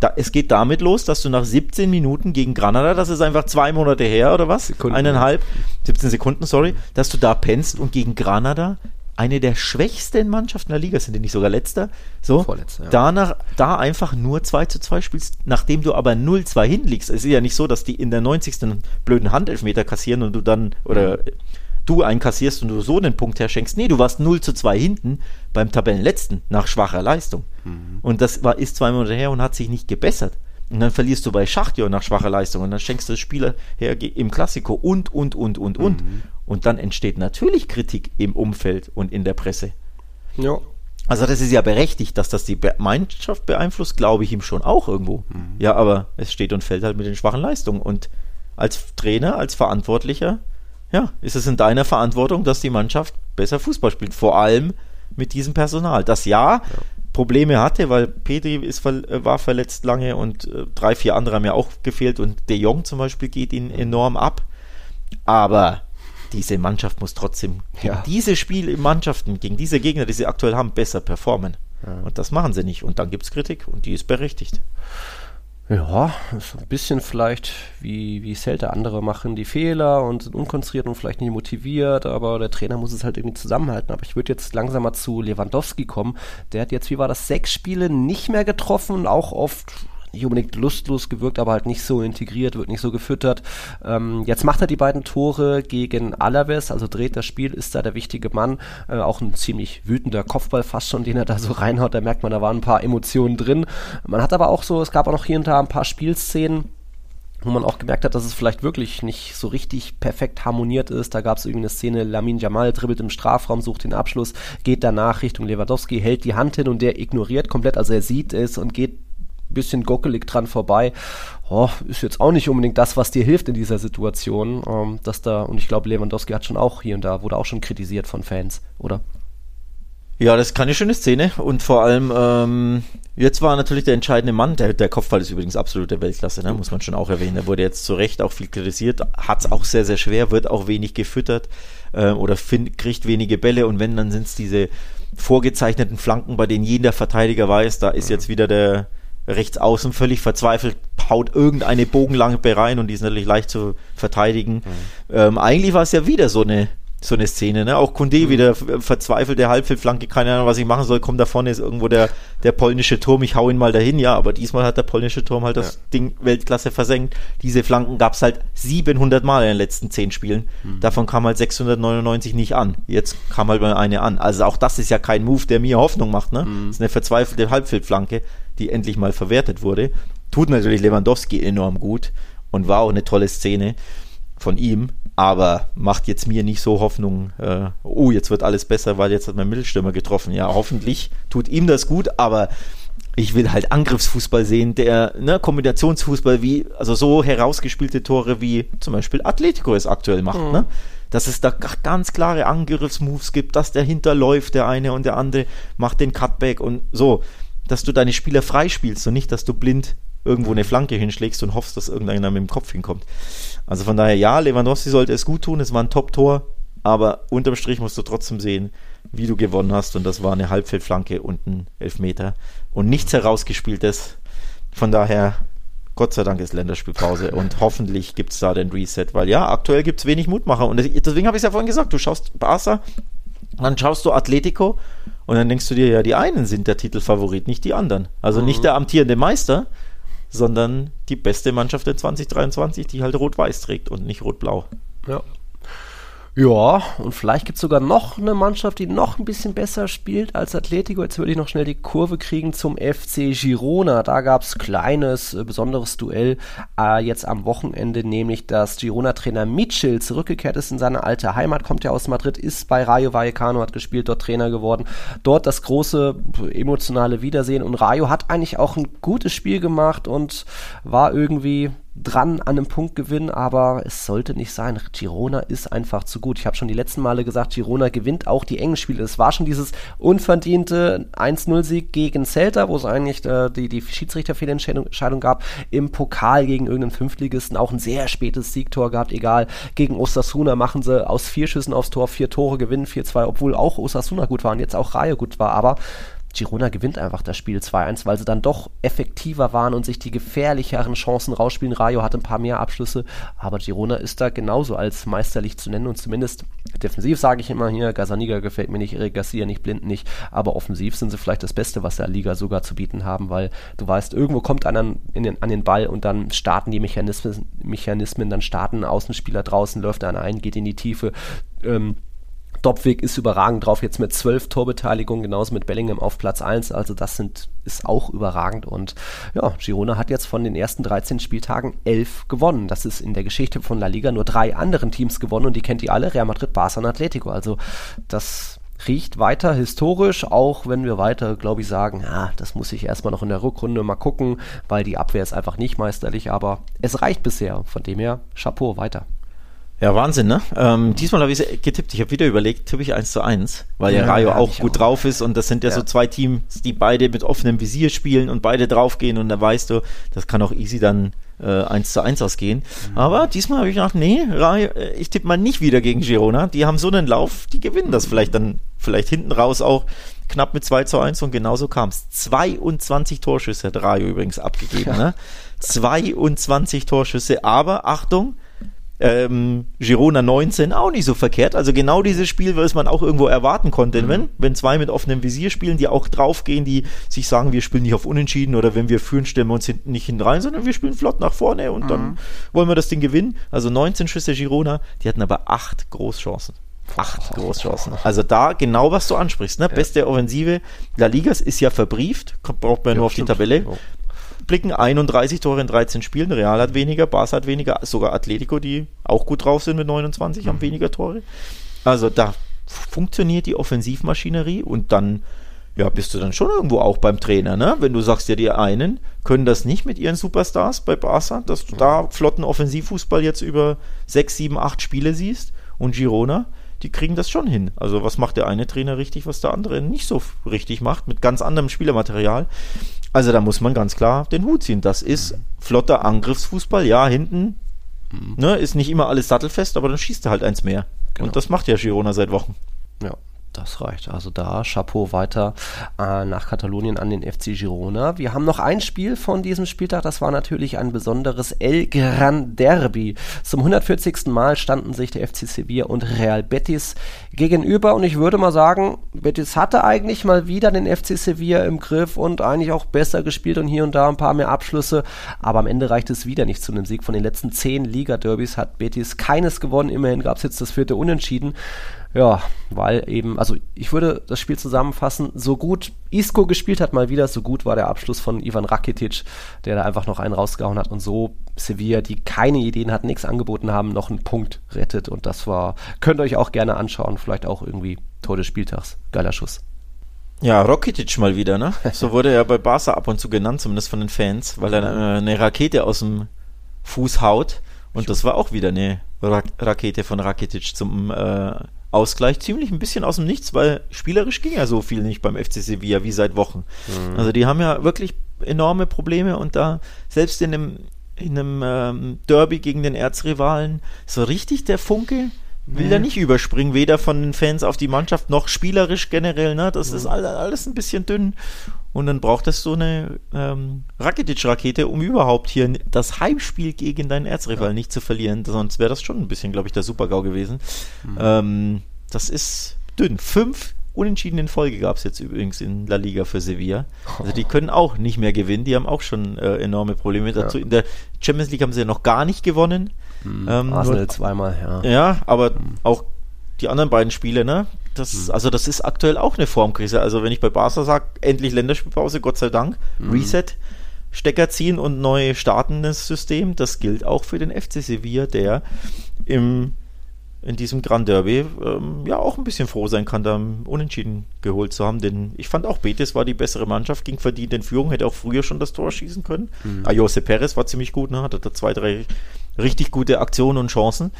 Da, es geht damit los, dass du nach 17 Minuten gegen Granada, das ist einfach zwei Monate her oder was? Sekunden. Eineinhalb, 17 Sekunden, sorry, dass du da pennst und gegen Granada eine der schwächsten Mannschaften der Liga, sind die nicht sogar letzter? So, Vorletzter, ja. danach, da einfach nur 2 zu 2 spielst, nachdem du aber 0-2 hinliegst. Es ist ja nicht so, dass die in der 90. blöden Handelfmeter kassieren und du dann, oder mhm du einkassierst und du so den Punkt herschenkst. Nee, du warst 0 zu 2 hinten beim Tabellenletzten nach schwacher Leistung. Mhm. Und das war, ist zwei Monate her und hat sich nicht gebessert. Und dann verlierst du bei Schachtjör nach schwacher Leistung und dann schenkst du das Spieler her im Klassiko und, und, und, und, und. Mhm. Und dann entsteht natürlich Kritik im Umfeld und in der Presse. Ja. Also das ist ja berechtigt, dass das die Mannschaft beeinflusst, glaube ich ihm schon auch irgendwo. Mhm. Ja, aber es steht und fällt halt mit den schwachen Leistungen. Und als Trainer, als Verantwortlicher ja, ist es in deiner Verantwortung, dass die Mannschaft besser Fußball spielt. Vor allem mit diesem Personal. Das ja, ja. Probleme hatte, weil Petri ist, äh, war verletzt lange und äh, drei, vier andere haben ja auch gefehlt und De Jong zum Beispiel geht ihn enorm ab. Aber diese Mannschaft muss trotzdem gegen ja. diese Mannschaften, gegen diese Gegner, die sie aktuell haben, besser performen. Ja. Und das machen sie nicht. Und dann gibt es Kritik und die ist berechtigt. Ja, so ein bisschen vielleicht wie, wie Celta. Andere machen die Fehler und sind unkonzentriert und vielleicht nicht motiviert, aber der Trainer muss es halt irgendwie zusammenhalten. Aber ich würde jetzt langsam mal zu Lewandowski kommen. Der hat jetzt, wie war das, sechs Spiele nicht mehr getroffen, auch oft nicht unbedingt lustlos gewirkt, aber halt nicht so integriert, wird nicht so gefüttert. Ähm, jetzt macht er die beiden Tore gegen Alaves, also dreht das Spiel, ist da der wichtige Mann. Äh, auch ein ziemlich wütender Kopfball fast schon, den er da so reinhaut. Da merkt man, da waren ein paar Emotionen drin. Man hat aber auch so, es gab auch noch hier und da ein paar Spielszenen, wo man auch gemerkt hat, dass es vielleicht wirklich nicht so richtig perfekt harmoniert ist. Da gab es irgendwie eine Szene, Lamin Jamal dribbelt im Strafraum, sucht den Abschluss, geht danach Richtung Lewandowski, hält die Hand hin und der ignoriert komplett, also er sieht es und geht bisschen gockelig dran vorbei. Oh, ist jetzt auch nicht unbedingt das, was dir hilft in dieser Situation. Ähm, dass da, und ich glaube, Lewandowski hat schon auch hier und da, wurde auch schon kritisiert von Fans, oder? Ja, das ist keine schöne Szene und vor allem, ähm, jetzt war natürlich der entscheidende Mann, der, der Kopfball ist übrigens absolute Weltklasse, ne? muss man schon auch erwähnen. Er wurde jetzt zu Recht auch viel kritisiert, hat es auch sehr, sehr schwer, wird auch wenig gefüttert äh, oder find, kriegt wenige Bälle und wenn, dann sind es diese vorgezeichneten Flanken, bei denen jeder Verteidiger weiß, da ist jetzt wieder der, rechts außen völlig verzweifelt, haut irgendeine Bogenlampe rein und die ist natürlich leicht zu verteidigen. Mhm. Ähm, eigentlich war es ja wieder so eine so eine Szene, ne? Auch Kunde mhm. wieder verzweifelt, der Halbfeldflanke, keine Ahnung, was ich machen soll, kommt da vorne ist irgendwo der, der polnische Turm, ich hau ihn mal dahin, ja, aber diesmal hat der polnische Turm halt das ja. Ding Weltklasse versenkt. Diese Flanken gab es halt 700 Mal in den letzten 10 Spielen. Mhm. Davon kam halt 699 nicht an. Jetzt kam halt mal eine an. Also auch das ist ja kein Move, der mir Hoffnung macht, ne? Mhm. Das ist eine verzweifelte Halbfeldflanke die endlich mal verwertet wurde. Tut natürlich Lewandowski enorm gut und war auch eine tolle Szene von ihm, aber macht jetzt mir nicht so Hoffnung, äh, oh, jetzt wird alles besser, weil jetzt hat mein Mittelstürmer getroffen. Ja, hoffentlich tut ihm das gut, aber ich will halt Angriffsfußball sehen, der, ne, Kombinationsfußball wie, also so herausgespielte Tore wie zum Beispiel Atletico es aktuell macht, mhm. ne? Dass es da ganz klare Angriffsmoves gibt, dass der hinterläuft, der eine und der andere macht den Cutback und so dass du deine Spieler freispielst und nicht, dass du blind irgendwo eine Flanke hinschlägst und hoffst, dass irgendeiner mit dem Kopf hinkommt. Also von daher, ja, Lewandowski sollte es gut tun, es war ein Top-Tor, aber unterm Strich musst du trotzdem sehen, wie du gewonnen hast und das war eine Halbfeldflanke und ein Elfmeter und nichts herausgespieltes. Von daher, Gott sei Dank ist Länderspielpause und hoffentlich gibt es da den Reset, weil ja, aktuell gibt es wenig Mutmacher und deswegen habe ich es ja vorhin gesagt, du schaust Barca, dann schaust du Atletico und dann denkst du dir, ja, die einen sind der Titelfavorit, nicht die anderen. Also mhm. nicht der amtierende Meister, sondern die beste Mannschaft in 2023, die halt rot-weiß trägt und nicht rot-blau. Ja, ja, und vielleicht gibt es sogar noch eine Mannschaft, die noch ein bisschen besser spielt als Atletico. Jetzt würde ich noch schnell die Kurve kriegen zum FC Girona. Da gab es kleines, äh, besonderes Duell äh, jetzt am Wochenende, nämlich dass Girona-Trainer Mitchell zurückgekehrt ist in seine alte Heimat, kommt ja aus Madrid, ist bei Rayo Vallecano, hat gespielt, dort Trainer geworden. Dort das große emotionale Wiedersehen und Rayo hat eigentlich auch ein gutes Spiel gemacht und war irgendwie dran an einem Punktgewinn, aber es sollte nicht sein. Girona ist einfach zu gut. Ich habe schon die letzten Male gesagt, Girona gewinnt auch die engen Spiele. Es war schon dieses unverdiente 1-0-Sieg gegen Celta, wo es eigentlich äh, die, die Schiedsrichterfehlentscheidung gab. Im Pokal gegen irgendeinen Fünftligisten auch ein sehr spätes Siegtor gehabt. Egal, gegen Osasuna machen sie aus vier Schüssen aufs Tor vier Tore, gewinnen 4-2, obwohl auch Osasuna gut war und jetzt auch Rayo gut war. Aber Girona gewinnt einfach das Spiel 2-1, weil sie dann doch effektiver waren und sich die gefährlicheren Chancen rausspielen. Rayo hatte ein paar mehr Abschlüsse, aber Girona ist da genauso als meisterlich zu nennen und zumindest defensiv sage ich immer hier, Gazaniga gefällt mir nicht, Eric Garcia nicht, Blind nicht, aber offensiv sind sie vielleicht das Beste, was der Liga sogar zu bieten haben, weil du weißt, irgendwo kommt einer an den, an den Ball und dann starten die Mechanismen, Mechanismen dann starten Außenspieler draußen, läuft einer ein, geht in die Tiefe, ähm, Dobwig ist überragend drauf, jetzt mit zwölf Torbeteiligungen, genauso mit Bellingham auf Platz 1. Also das sind, ist auch überragend. Und ja, Girona hat jetzt von den ersten 13 Spieltagen elf gewonnen. Das ist in der Geschichte von La Liga nur drei anderen Teams gewonnen und die kennt ihr alle, Real Madrid, Barca und Atletico. Also das riecht weiter historisch, auch wenn wir weiter, glaube ich, sagen, ja, das muss ich erstmal noch in der Rückrunde mal gucken, weil die Abwehr ist einfach nicht meisterlich, aber es reicht bisher. Von dem her, Chapeau, weiter. Ja, Wahnsinn, ne? Ähm, diesmal habe ich getippt. Ich habe wieder überlegt, tippe ich 1 zu 1, weil ja, ja Rayo ja, auch gut auch. drauf ist und das sind ja, ja, so zwei Teams, die beide mit offenem Visier spielen und beide draufgehen und da weißt du, das kann auch easy dann äh, 1 zu 1 ausgehen. Mhm. Aber diesmal habe ich gedacht, nee, Rayo, äh, ich tippe mal nicht wieder gegen Girona. Die haben so einen Lauf, die gewinnen das vielleicht dann, vielleicht hinten raus auch knapp mit 2 zu 1 und genauso kam es. 22 Torschüsse hat Rayo übrigens abgegeben, ne? <laughs> 22 Torschüsse, aber Achtung, ähm, Girona 19 auch nicht so verkehrt. Also genau dieses Spiel, was man auch irgendwo erwarten konnte. Mhm. Wenn, wenn zwei mit offenem Visier spielen, die auch draufgehen, die sich sagen, wir spielen nicht auf Unentschieden oder wenn wir führen, stellen wir uns hinten nicht hinten rein, sondern wir spielen flott nach vorne und mhm. dann wollen wir das Ding gewinnen. Also 19 Schüsse Girona, die hatten aber acht Großchancen. Acht Großchancen. Also da genau, was du ansprichst. Ne? Ja. Beste Offensive La Ligas ist ja verbrieft, braucht man ja, nur auf stimmt. die Tabelle. Blicken 31 Tore in 13 Spielen. Real hat weniger, Barca hat weniger, sogar Atletico, die auch gut drauf sind mit 29, mhm. haben weniger Tore. Also da funktioniert die Offensivmaschinerie und dann ja, bist du dann schon irgendwo auch beim Trainer, ne? Wenn du sagst, ja, die einen können das nicht mit ihren Superstars bei Barca, dass du da flotten Offensivfußball jetzt über sechs, sieben, acht Spiele siehst und Girona, die kriegen das schon hin. Also was macht der eine Trainer richtig, was der andere nicht so richtig macht, mit ganz anderem Spielermaterial. Also da muss man ganz klar den Hut ziehen. Das ist flotter Angriffsfußball. Ja, hinten mhm. ne, ist nicht immer alles sattelfest, aber dann schießt er halt eins mehr. Genau. Und das macht ja Girona seit Wochen. Ja, das reicht. Also da Chapeau weiter äh, nach Katalonien an den FC Girona. Wir haben noch ein Spiel von diesem Spieltag. Das war natürlich ein besonderes El Gran Derby. Zum 140. Mal standen sich der FC Sevilla und Real Betis gegenüber. Und ich würde mal sagen, Betis hatte eigentlich mal wieder den FC Sevilla im Griff und eigentlich auch besser gespielt und hier und da ein paar mehr Abschlüsse. Aber am Ende reicht es wieder nicht zu einem Sieg. Von den letzten zehn Liga-Derbys hat Betis keines gewonnen. Immerhin gab es jetzt das vierte Unentschieden. Ja, weil eben, also ich würde das Spiel zusammenfassen, so gut Isco gespielt hat mal wieder, so gut war der Abschluss von Ivan Rakitic, der da einfach noch einen rausgehauen hat und so Sevilla, die keine Ideen hatten, nichts angeboten haben, noch einen Punkt rettet und das war, könnt ihr euch auch gerne anschauen, vielleicht auch irgendwie Tor des Spieltags, geiler Schuss. Ja, Rakitic mal wieder, ne? <laughs> So wurde er bei Barca ab und zu genannt, zumindest von den Fans, weil er eine Rakete aus dem Fuß haut und das war auch wieder eine Rakete von Rakitic zum äh, Ausgleich ziemlich ein bisschen aus dem Nichts, weil spielerisch ging ja so viel nicht beim FC Sevilla wie seit Wochen. Mhm. Also die haben ja wirklich enorme Probleme und da selbst in einem, in einem ähm, Derby gegen den Erzrivalen so richtig der Funke will da nicht überspringen, weder von den Fans auf die Mannschaft noch spielerisch generell. Ne? Das ist all, alles ein bisschen dünn. Und dann braucht es so eine ähm, Rakitic-Rakete, um überhaupt hier das Heimspiel gegen deinen Erzrival ja. nicht zu verlieren. Sonst wäre das schon ein bisschen, glaube ich, der Super-GAU gewesen. Mhm. Ähm, das ist dünn. Fünf Unentschieden in Folge gab es jetzt übrigens in La Liga für Sevilla. Also die können auch nicht mehr gewinnen. Die haben auch schon äh, enorme Probleme dazu. Ja. In der Champions League haben sie ja noch gar nicht gewonnen. Mhm. Ähm, Arsenal nur, zweimal, ja. Ja, aber mhm. auch die anderen beiden Spiele, ne? Das, mhm. Also das ist aktuell auch eine Formkrise. Also wenn ich bei Barca sage, endlich Länderspielpause, Gott sei Dank, mhm. Reset, Stecker ziehen und neu startendes System, das gilt auch für den FC Sevilla, der im in diesem Grand Derby ähm, ja auch ein bisschen froh sein kann, da Unentschieden geholt zu haben. Denn ich fand auch, Betis war die bessere Mannschaft, ging verdient in Führung, hätte auch früher schon das Tor schießen können. Mhm. Ayose Perez war ziemlich gut, ne? hatte da zwei, drei richtig gute Aktionen und Chancen.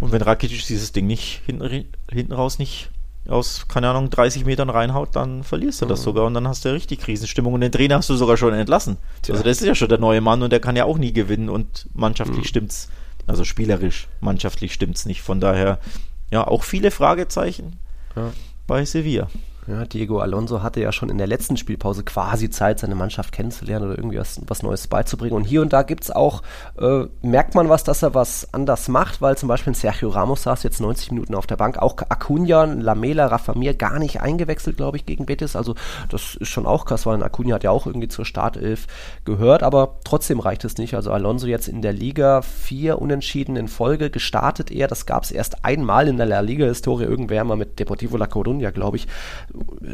Und wenn Rakitic dieses Ding nicht hinten, hinten raus nicht aus, keine Ahnung, 30 Metern reinhaut, dann verlierst du das mhm. sogar und dann hast du richtig Krisenstimmung und den Trainer hast du sogar schon entlassen. Tja. Also das ist ja schon der neue Mann und der kann ja auch nie gewinnen und mannschaftlich mhm. stimmt's also spielerisch, mannschaftlich stimmt es nicht. Von daher, ja, auch viele Fragezeichen ja. bei Sevilla. Ja, Diego Alonso hatte ja schon in der letzten Spielpause quasi Zeit, seine Mannschaft kennenzulernen oder irgendwie was, was Neues beizubringen. Und hier und da gibt es auch, äh, merkt man was, dass er was anders macht, weil zum Beispiel Sergio Ramos saß jetzt 90 Minuten auf der Bank, auch Acuna, Lamela, Rafamir gar nicht eingewechselt, glaube ich, gegen Betis. Also das ist schon auch krass, weil Acuna hat ja auch irgendwie zur Startelf gehört, aber trotzdem reicht es nicht. Also Alonso jetzt in der Liga vier Unentschieden in Folge gestartet er. Das gab es erst einmal in der La Liga-Historie, irgendwer mal mit Deportivo La Coruña, glaube ich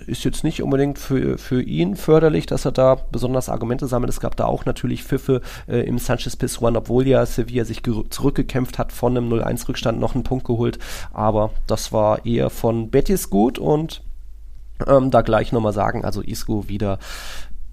ist jetzt nicht unbedingt für, für ihn förderlich, dass er da besonders Argumente sammelt. Es gab da auch natürlich Pfiffe äh, im Sanchez Pizjuan, obwohl ja Sevilla sich zurückgekämpft hat von einem 0-1-Rückstand, noch einen Punkt geholt. Aber das war eher von Betis gut und ähm, da gleich nochmal sagen, also Isco wieder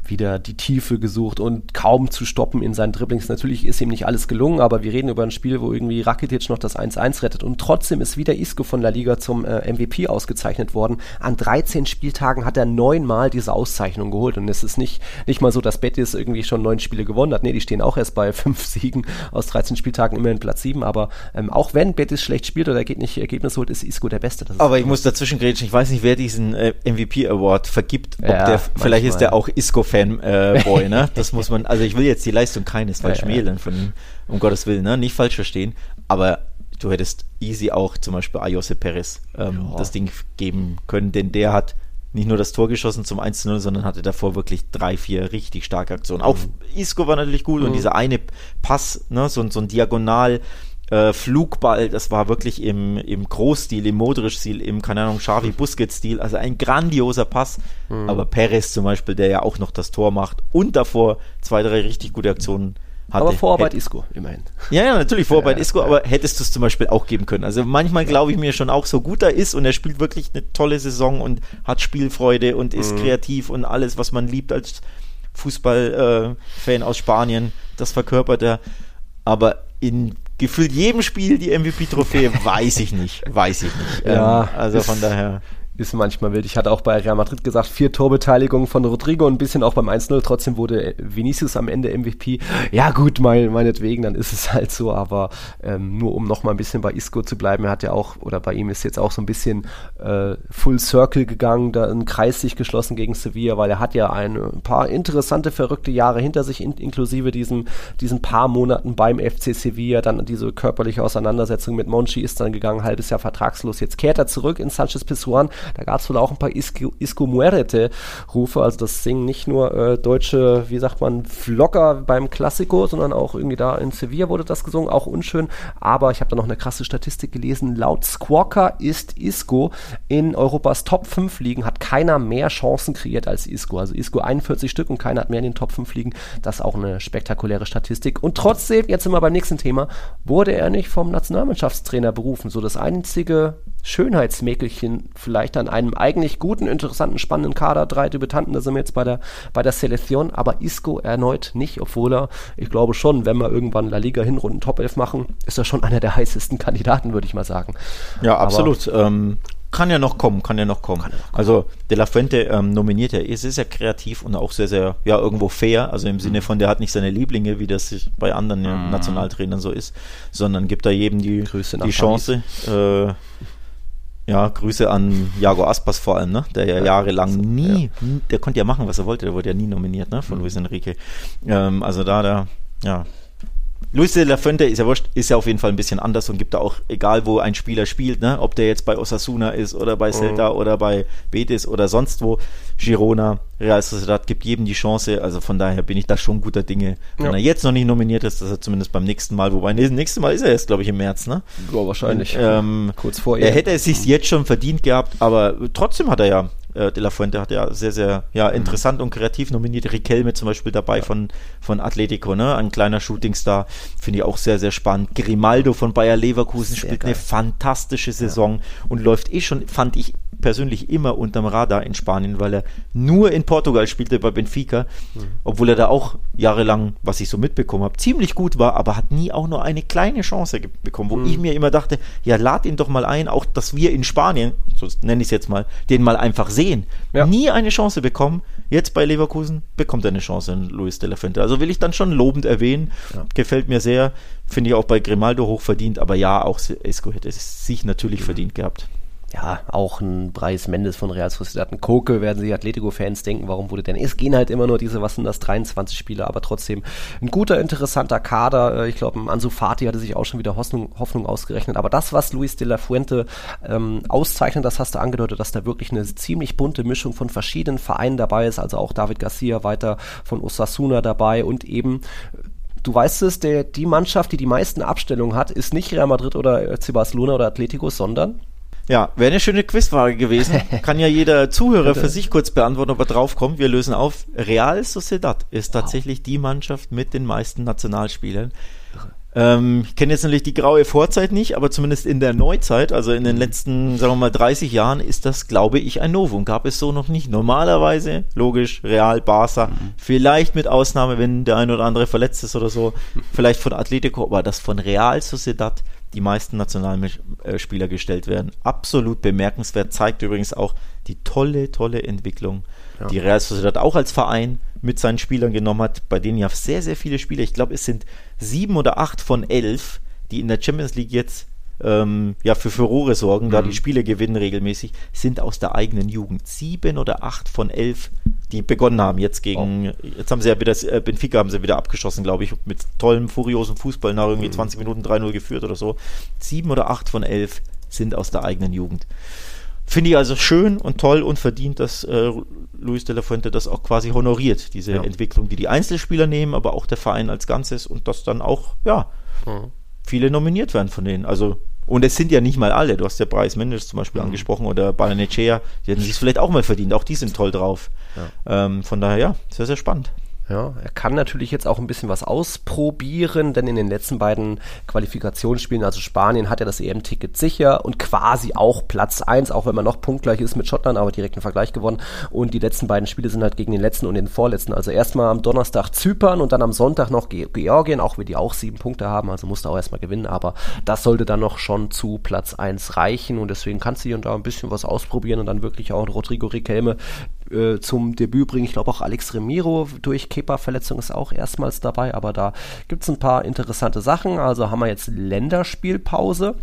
wieder die Tiefe gesucht und kaum zu stoppen in seinen Dribblings. Natürlich ist ihm nicht alles gelungen, aber wir reden über ein Spiel, wo irgendwie Rakitic noch das 1-1 rettet und trotzdem ist wieder Isco von La Liga zum äh, MVP ausgezeichnet worden. An 13 Spieltagen hat er neunmal diese Auszeichnung geholt und es ist nicht, nicht mal so, dass Betis irgendwie schon neun Spiele gewonnen hat. Nee, die stehen auch erst bei <laughs> fünf Siegen aus 13 Spieltagen immerhin Platz 7, aber ähm, auch wenn Betis schlecht spielt oder geht nicht Ergebnis holt, ist Isco der Beste. aber ich muss dazwischen grätschen, ich weiß nicht, wer diesen äh, MVP Award vergibt, ob ja, der, vielleicht ist der auch Isco Fanboy, äh, <laughs> ne? Das muss man, also ich will jetzt die Leistung keines falsch ja, schmälen von um Gottes Willen, ne? Nicht falsch verstehen, aber du hättest easy auch zum Beispiel Ayose Perez ähm, das Ding geben können, denn der hat nicht nur das Tor geschossen zum 1-0, sondern hatte davor wirklich drei, vier richtig starke Aktionen. Auch mhm. Isco war natürlich gut mhm. und dieser eine Pass, ne, so, so ein Diagonal, äh, Flugball, das war wirklich im, im Großstil, im Modric-Stil, im, keine Ahnung, Xavi Busquets-Stil, also ein grandioser Pass. Mhm. Aber Perez zum Beispiel, der ja auch noch das Tor macht und davor zwei, drei richtig gute Aktionen hatte. Aber Vorarbeit Isco, immerhin. Ja, ja, natürlich Vorarbeit <laughs> ja, Isco, ja. aber hättest du es zum Beispiel auch geben können. Also manchmal glaube ich mir schon auch, so gut er ist und er spielt wirklich eine tolle Saison und hat Spielfreude und ist mhm. kreativ und alles, was man liebt als Fußballfan äh, aus Spanien, das verkörpert er. Aber in gefühlt jedem Spiel die MVP-Trophäe, <laughs> weiß ich nicht. Weiß ich nicht. Ja, ähm, also von daher ist manchmal wild. Ich hatte auch bei Real Madrid gesagt, vier Torbeteiligungen von Rodrigo und ein bisschen auch beim 1-0. Trotzdem wurde Vinicius am Ende MVP. Ja gut, mein, meinetwegen, dann ist es halt so. Aber ähm, nur um noch mal ein bisschen bei Isco zu bleiben, er hat ja auch, oder bei ihm ist jetzt auch so ein bisschen äh, Full Circle gegangen, da ein Kreis sich geschlossen gegen Sevilla, weil er hat ja ein, paar interessante, verrückte Jahre hinter sich, in, inklusive diesen, diesen paar Monaten beim FC Sevilla. Dann diese körperliche Auseinandersetzung mit Monchi ist dann gegangen, halbes Jahr vertragslos. Jetzt kehrt er zurück in Sanchez Pizjuan da gab es wohl auch ein paar Isco, Isco Muerte-Rufe. Also das singen nicht nur äh, deutsche, wie sagt man, Vlogger beim Klassiko, sondern auch irgendwie da in Sevilla wurde das gesungen. Auch unschön. Aber ich habe da noch eine krasse Statistik gelesen. Laut Squawker ist Isco in Europas Top 5 Ligen, hat keiner mehr Chancen kreiert als Isco. Also Isco 41 Stück und keiner hat mehr in den Top 5 Ligen. Das ist auch eine spektakuläre Statistik. Und trotzdem, jetzt sind wir beim nächsten Thema, wurde er nicht vom Nationalmannschaftstrainer berufen. So das einzige Schönheitsmäkelchen vielleicht an einem eigentlich guten, interessanten, spannenden Kader. Drei Debütanten, da sind wir jetzt bei der, bei der Selektion, aber Isco erneut nicht, obwohl er, ich glaube schon, wenn wir irgendwann La Liga Hinrunden Top 11 machen, ist er schon einer der heißesten Kandidaten, würde ich mal sagen. Ja, absolut. Ähm, kann ja noch kommen, kann ja noch kommen. Also De La Fuente ähm, nominiert ja, ist ja kreativ und auch sehr, sehr, ja, irgendwo fair, also im Sinne von, der hat nicht seine Lieblinge, wie das bei anderen ja, Nationaltrainern so ist, sondern gibt da jedem die, Grüße die Chance. Äh, ja, Grüße an Jago Aspas vor allem, ne? der ja, jahrelang nie, der konnte ja machen, was er wollte, der wurde ja nie nominiert ne? von Luis Enrique. Ähm, also da, da, ja. Luis de la Fuente ist ja wurscht, ist ja auf jeden Fall ein bisschen anders und gibt da auch, egal wo ein Spieler spielt, ne, ob der jetzt bei Osasuna ist oder bei Celta oder bei Betis oder sonst wo, Girona, Real Sociedad, gibt jedem die Chance, also von daher bin ich da schon guter Dinge. Wenn Ja. er jetzt noch nicht nominiert ist, dass er zumindest beim nächsten Mal, wobei das nächste Mal ist er jetzt, glaube ich, im März, ne? Ja, wahrscheinlich. Ähm, Kurz vor er hätte es sich jetzt schon verdient gehabt, aber trotzdem hat er ja, äh, De La Fuente hat ja sehr, sehr ja, Mhm. interessant und kreativ nominiert. Riquelme zum Beispiel dabei von, von Atletico, ne? ein kleiner Shootingstar, finde ich auch sehr, sehr spannend. Grimaldo von Bayer Leverkusen Sehr spielt geil. eine fantastische Saison und läuft eh schon, fand ich persönlich immer unterm Radar in Spanien, weil er nur in Portugal spielte bei Benfica, Mhm. obwohl er da auch jahrelang, was ich so mitbekommen habe, ziemlich gut war, aber hat nie auch nur eine kleine Chance bekommen, wo Mhm. ich mir immer dachte, ja, lad ihn doch mal ein, auch dass wir in Spanien, so nenne ich es jetzt mal, den mal einfach sehen. Ja. Nie eine Chance bekommen. Jetzt bei Leverkusen bekommt er eine Chance in Luis de la Fuente. Also will ich dann schon lobend erwähnen. Gefällt mir sehr. Finde ich auch bei Grimaldo hochverdient, aber ja, auch Esco hätte es sich natürlich Mhm. verdient gehabt. Ja, auch ein Bryce Mendes von Real Sociedad, ein Koke, werden sich Atletico-Fans denken, warum wurde denn, es gehen halt immer nur diese, was sind das, 23 Spieler, aber trotzdem ein guter, interessanter Kader, Äh, ich glaube, Ansu Fati hatte sich auch schon wieder Hoffnung, Hoffnung ausgerechnet, aber das, was Luis de la Fuente ähm, auszeichnet, das hast du angedeutet, dass da wirklich eine ziemlich bunte Mischung von verschiedenen Vereinen dabei ist, also auch David Garcia weiter von Osasuna dabei und eben Du weißt es, der, die Mannschaft, die die meisten Abstellungen hat, ist nicht Real Madrid oder FC Barcelona oder Atletico, sondern Ja, wäre eine schöne Quizfrage gewesen. <laughs> Kann ja jeder Zuhörer für sich kurz beantworten, ob er draufkommt. Wir lösen auf. Real Sociedad ist tatsächlich die Mannschaft mit den meisten Nationalspielern. Ähm, ich kenne jetzt natürlich die graue Vorzeit nicht, aber zumindest in der Neuzeit, also in den letzten, sagen wir mal, 30 Jahren, ist das, glaube ich, ein Novum. Gab es so noch nicht. Normalerweise, logisch, Real, Barca, vielleicht mit Ausnahme, wenn der ein oder andere verletzt ist oder so, vielleicht von Atletico, aber dass von Real Sociedad die meisten Nationalspieler gestellt werden. Absolut bemerkenswert, zeigt übrigens auch die tolle, tolle Entwicklung, die Real Sociedad auch als Verein mit seinen Spielern genommen hat, bei denen ja sehr, sehr viele Spieler, ich glaube, es sind sieben oder acht von elf, die in der Champions League jetzt ähm, ja für Furore sorgen, da die Spiele gewinnen regelmäßig, sind aus der eigenen Jugend. Sieben oder acht von elf, die begonnen haben jetzt gegen, jetzt haben sie ja wieder, äh, Benfica haben sie wieder abgeschossen, glaube ich, mit tollem, furiosen Fußball nach irgendwie 20 Minuten 3-0 geführt oder so. Sieben oder acht von elf sind aus der eigenen Jugend. Finde ich also schön und toll und verdient, dass äh, Luis de la Fuente das auch quasi honoriert, diese Entwicklung, die die Einzelspieler nehmen, aber auch der Verein als Ganzes und dass dann auch, ja, viele nominiert werden von denen. Also, und es sind ja nicht mal alle. Du hast ja Bryce Mendes zum Beispiel angesprochen oder Balanechea, die hätten sich vielleicht auch mal verdient. Auch die sind toll drauf. Ähm, von daher, ja, sehr, sehr spannend. Ja, er kann natürlich jetzt auch ein bisschen was ausprobieren, denn in den letzten beiden Qualifikationsspielen, also Spanien, hat er das EM-Ticket sicher und quasi auch Platz 1, auch wenn man noch punktgleich ist mit Schottland, aber direkt einen Vergleich gewonnen. Und die letzten beiden Spiele sind halt gegen den letzten und den vorletzten. Also erstmal am Donnerstag Zypern und dann am Sonntag noch Ge Georgien, auch wenn die auch sieben Punkte haben, also musste auch erstmal gewinnen, aber das sollte dann noch schon zu Platz 1 reichen und deswegen kannst du hier und da ein bisschen was ausprobieren und dann wirklich auch Rodrigo Riquelme äh, zum Debüt bringen. Ich glaube auch Alex Remiro durch Kepa-Verletzung ist auch erstmals dabei, aber da gibt es ein paar interessante Sachen. Also haben wir jetzt Länderspielpause.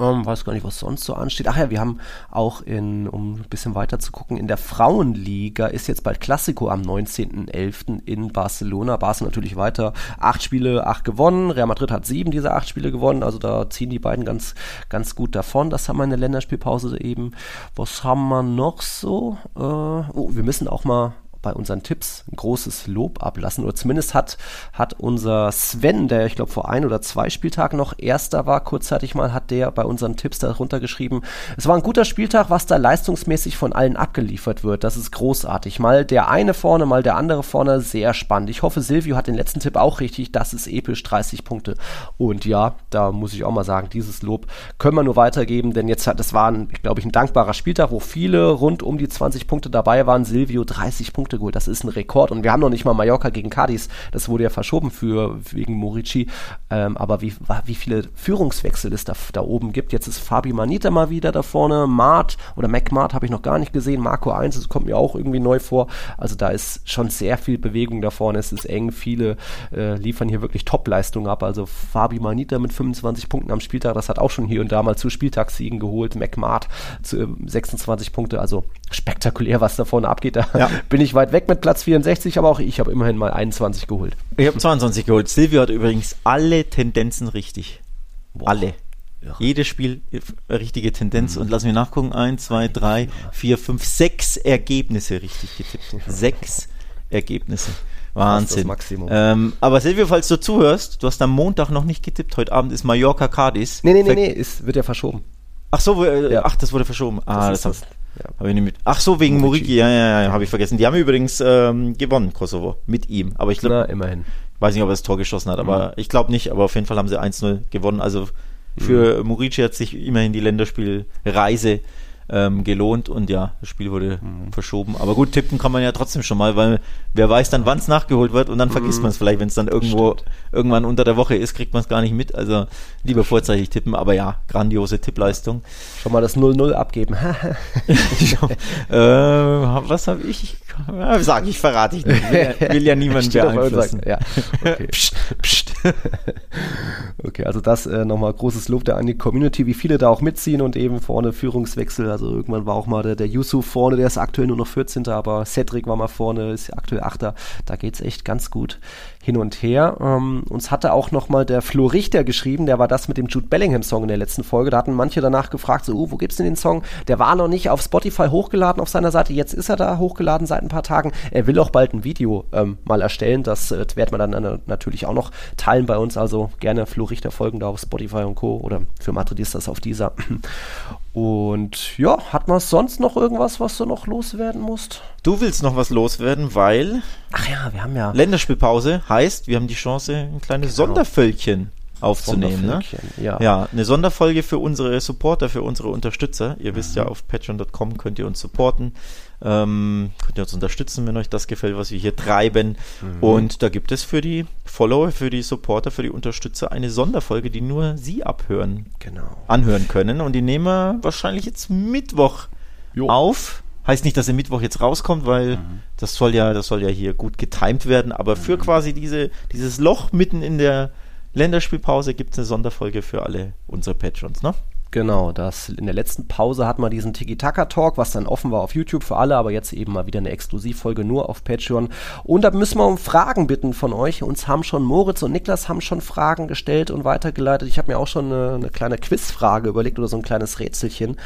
Ähm, weiß gar nicht, was sonst so ansteht. Ach ja, wir haben auch in, um ein bisschen weiter zu gucken, in der Frauenliga ist jetzt bald Klassiko am 19.11. in Barcelona. Barca natürlich weiter. Acht Spiele, acht gewonnen. Real Madrid hat sieben dieser acht Spiele gewonnen. Also da ziehen die beiden ganz, ganz gut davon. Das haben wir in der Länderspielpause eben. Was haben wir noch so? Äh, oh, wir müssen auch mal bei unseren Tipps ein großes Lob ablassen. Oder zumindest hat, hat unser Sven, der ich glaube vor ein oder zwei Spieltagen noch erster war, kurzzeitig mal, hat der bei unseren Tipps darunter geschrieben, es war ein guter Spieltag, was da leistungsmäßig von allen abgeliefert wird. Das ist großartig. Mal der eine vorne, mal der andere vorne, sehr spannend. Ich hoffe, Silvio hat den letzten Tipp auch richtig. Das ist episch, 30 Punkte. Und ja, da muss ich auch mal sagen, dieses Lob können wir nur weitergeben, denn jetzt hat, das war, ein, glaube ich, ein dankbarer Spieltag, wo viele rund um die 20 Punkte dabei waren. Silvio 30 Punkte Punkte geholt. Das ist ein Rekord. Und wir haben noch nicht mal Mallorca gegen Cadiz. Das wurde ja verschoben für, wegen Morici. Ähm, aber wie, wie viele Führungswechsel es da, da oben gibt. Jetzt ist Fabi Manita mal wieder da vorne. Mart oder McMart habe ich noch gar nicht gesehen. Marco 1, das kommt mir auch irgendwie neu vor. Also da ist schon sehr viel Bewegung da vorne. Es ist eng. Viele äh, liefern hier wirklich Top-Leistungen ab. Also Fabi Manita mit 25 Punkten am Spieltag, das hat auch schon hier und da mal zu Spieltagssiegen geholt. McMart zu 26 äh, Punkte. Also spektakulär, was da vorne abgeht. Da ja. <laughs> bin ich weit weg mit Platz 64, aber auch ich habe immerhin mal 21 geholt. Ich habe 22 geholt. Silvio hat übrigens alle Tendenzen richtig. Boah. Alle. Ja. Jedes Spiel äh, richtige Tendenz. Mhm. Und lass mich nachgucken. Eins, zwei, drei, vier, fünf, sechs Ergebnisse richtig getippt. Sechs Ergebnisse. Wahnsinn. Maximum. Ähm, aber Silvio, falls du zuhörst, du hast am Montag noch nicht getippt. Heute Abend ist Mallorca Cadiz. Nee, nee, nee, nee, ist, wird ja verschoben. Ach so, äh, ja. ach, das wurde verschoben. Ah, das, das, das ja. Ich nicht mit. Ach so, wegen Moriki, ja, ja, ja, habe ich vergessen. Die haben übrigens ähm, gewonnen, Kosovo, mit ihm. Aber ich glaube, immerhin. Weiß nicht, ob er das Tor geschossen hat, aber mhm. ich glaube nicht. Aber auf jeden Fall haben sie 1-0 gewonnen. Also für mhm. Morici hat sich immerhin die Länderspielreise ähm, gelohnt und ja, das Spiel wurde mhm. verschoben. Aber gut, tippen kann man ja trotzdem schon mal, weil wer weiß dann, wann es nachgeholt wird und dann mhm. vergisst man es vielleicht, wenn es dann irgendwo Stimmt. irgendwann unter der Woche ist, kriegt man es gar nicht mit. Also lieber vorzeitig tippen, aber ja, grandiose Tippleistung. Schon mal das 0-0 abgeben. <laughs> <laughs> äh, was habe ich? Ja, sag ich, verrate ich nicht. Will, will ja <laughs> niemand beeinflussen. Ja. Okay. psst, psst. <laughs> okay, also das äh, nochmal großes Lob da an die Community, wie viele da auch mitziehen und eben vorne Führungswechsel. Also irgendwann war auch mal der, der Yusuf vorne, der ist aktuell nur noch 14. Aber Cedric war mal vorne, ist aktuell 8. Da geht's echt ganz gut hin und her. Ähm, uns hatte auch nochmal der Flo Richter geschrieben, der war das mit dem Jude Bellingham-Song in der letzten Folge. Da hatten manche danach gefragt, so, uh, wo gibt's denn den Song? Der war noch nicht auf Spotify hochgeladen auf seiner Seite. Jetzt ist er da hochgeladen seit ein paar Tagen. Er will auch bald ein Video ähm, mal erstellen. Das äh, werden wir dann äh, natürlich auch noch teilen bei uns. Also gerne Flo Richter folgen da auf Spotify und Co. Oder für Madridistas auf dieser. Und ja, hat man sonst noch irgendwas, was du noch loswerden musst? Du willst noch was loswerden, weil. Ach ja, wir haben ja. Länderspielpause heißt, wir haben die Chance, ein kleines genau. Sondervölkchen aufzunehmen. Ne? Ja. ja, eine Sonderfolge für unsere Supporter, für unsere Unterstützer. Ihr mhm. wisst ja, auf patreon.com könnt ihr uns supporten. Ähm, könnt ihr uns unterstützen, wenn euch das gefällt, was wir hier treiben. Mhm. Und da gibt es für die Follower, für die Supporter, für die Unterstützer eine Sonderfolge, die nur sie abhören, genau. anhören können. Und die nehmen wir wahrscheinlich jetzt Mittwoch jo. auf. Heißt nicht, dass der Mittwoch jetzt rauskommt, weil mhm. das soll ja, das soll ja hier gut getimed werden. Aber für mhm. quasi diese, dieses Loch mitten in der Länderspielpause gibt es eine Sonderfolge für alle unsere Patrons, ne? Genau, das in der letzten Pause hat man diesen Tiki-Taka-Talk, was dann offen war auf YouTube für alle, aber jetzt eben mal wieder eine Exklusivfolge nur auf Patreon. Und da müssen wir um Fragen bitten von euch. Uns haben schon Moritz und Niklas haben schon Fragen gestellt und weitergeleitet. Ich habe mir auch schon eine, eine, kleine Quizfrage überlegt oder so ein kleines Rätselchen.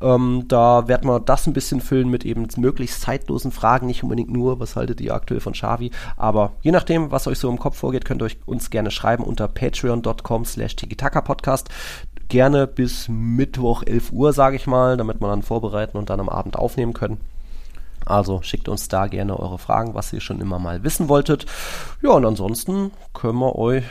Ähm, da werden wir das ein bisschen füllen mit eben möglichst zeitlosen Fragen, nicht unbedingt nur, was haltet ihr aktuell von Xavi, aber je nachdem, was euch so im Kopf vorgeht, könnt ihr euch uns gerne schreiben unter patreon.com slash tiki-taka-podcast gerne bis Mittwoch 11 Uhr, sage ich mal, damit wir dann vorbereiten und dann am Abend aufnehmen können. Also schickt uns da gerne eure Fragen, was ihr schon immer mal wissen wolltet. Ja, und ansonsten können wir euch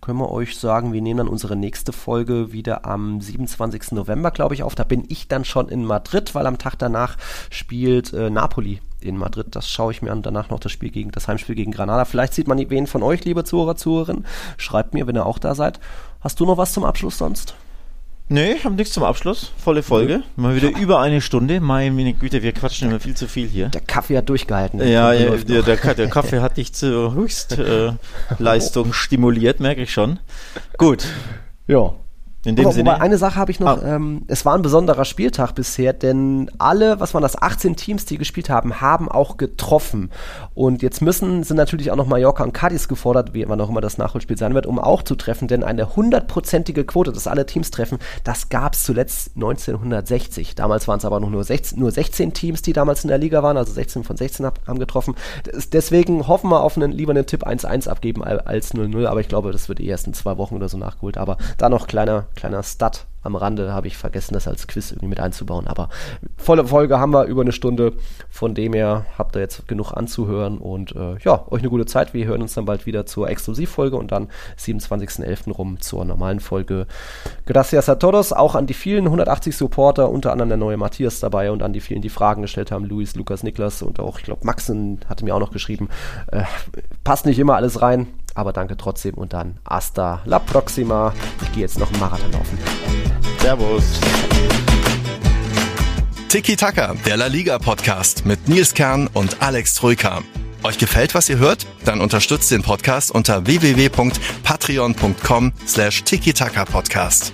können wir euch sagen, wir nehmen dann unsere nächste Folge wieder am 27. November, glaube ich, auf. Da bin ich dann schon in Madrid, weil am Tag danach spielt äh, Napoli in Madrid. Das schaue ich mir an. Danach noch das Spiel gegen das Heimspiel gegen Granada. Vielleicht sieht man wen von euch, liebe Zuhörer, Zuhörerinnen. Schreibt mir, wenn ihr auch da seid. Hast du noch was zum Abschluss sonst? Nee, ich habe nichts zum Abschluss. Volle Folge. Mal wieder über eine Stunde. Meine Güte, wir quatschen immer viel zu viel hier. Der Kaffee hat durchgehalten. Ja, ja der, der, der, Kaffee hat dich zur Höchstleistung äh, <laughs> stimuliert, merke ich schon. Gut. Ja. In dem aber, Sinne. Wobei, eine Sache habe ich noch. Ah. Ähm, es war ein besonderer Spieltag bisher, denn alle, was waren das, 18 Teams, die gespielt haben, haben auch getroffen. Und jetzt müssen, sind natürlich auch noch Mallorca und Cadiz gefordert, wie wann auch immer das Nachholspiel sein wird, um auch zu treffen, denn eine hundertprozentige Quote, dass alle Teams treffen, das gab es zuletzt 1960. Damals waren es aber noch nur 16, nur 16 Teams, die damals in der Liga waren, also 16 von 16 haben getroffen. deswegen hoffen wir auf einen, lieber einen Tipp 1-1 abgeben als 0-0, aber ich glaube, das wird eh erst in zwei Wochen oder so nachgeholt. Aber da noch kleiner kleiner Stat am Rande habe ich vergessen, das als Quiz irgendwie mit einzubauen. Aber volle Folge haben wir über eine Stunde. Von dem her habt ihr jetzt genug anzuhören und äh, ja, euch eine gute Zeit. Wir hören uns dann bald wieder zur Exklusivfolge und dann 27.11. rum zur normalen Folge. Gracias a todos, auch an die vielen 180 Supporter, unter anderem der neue Matthias dabei und an die vielen, die Fragen gestellt haben, Luis, Lukas, Niklas und auch, ich glaube, Maxen hatte mir auch noch geschrieben. Äh, passt nicht immer alles rein, aber danke trotzdem und dann hasta la próxima. Ich gehe jetzt noch einen Marathon laufen. Servus. Tiki Taka, der La Liga Podcast mit Nils Kern und Alex Troika. Euch gefällt, was ihr hört? Dann unterstützt den Podcast unter www.patreon.com slash tiki-taka-podcast.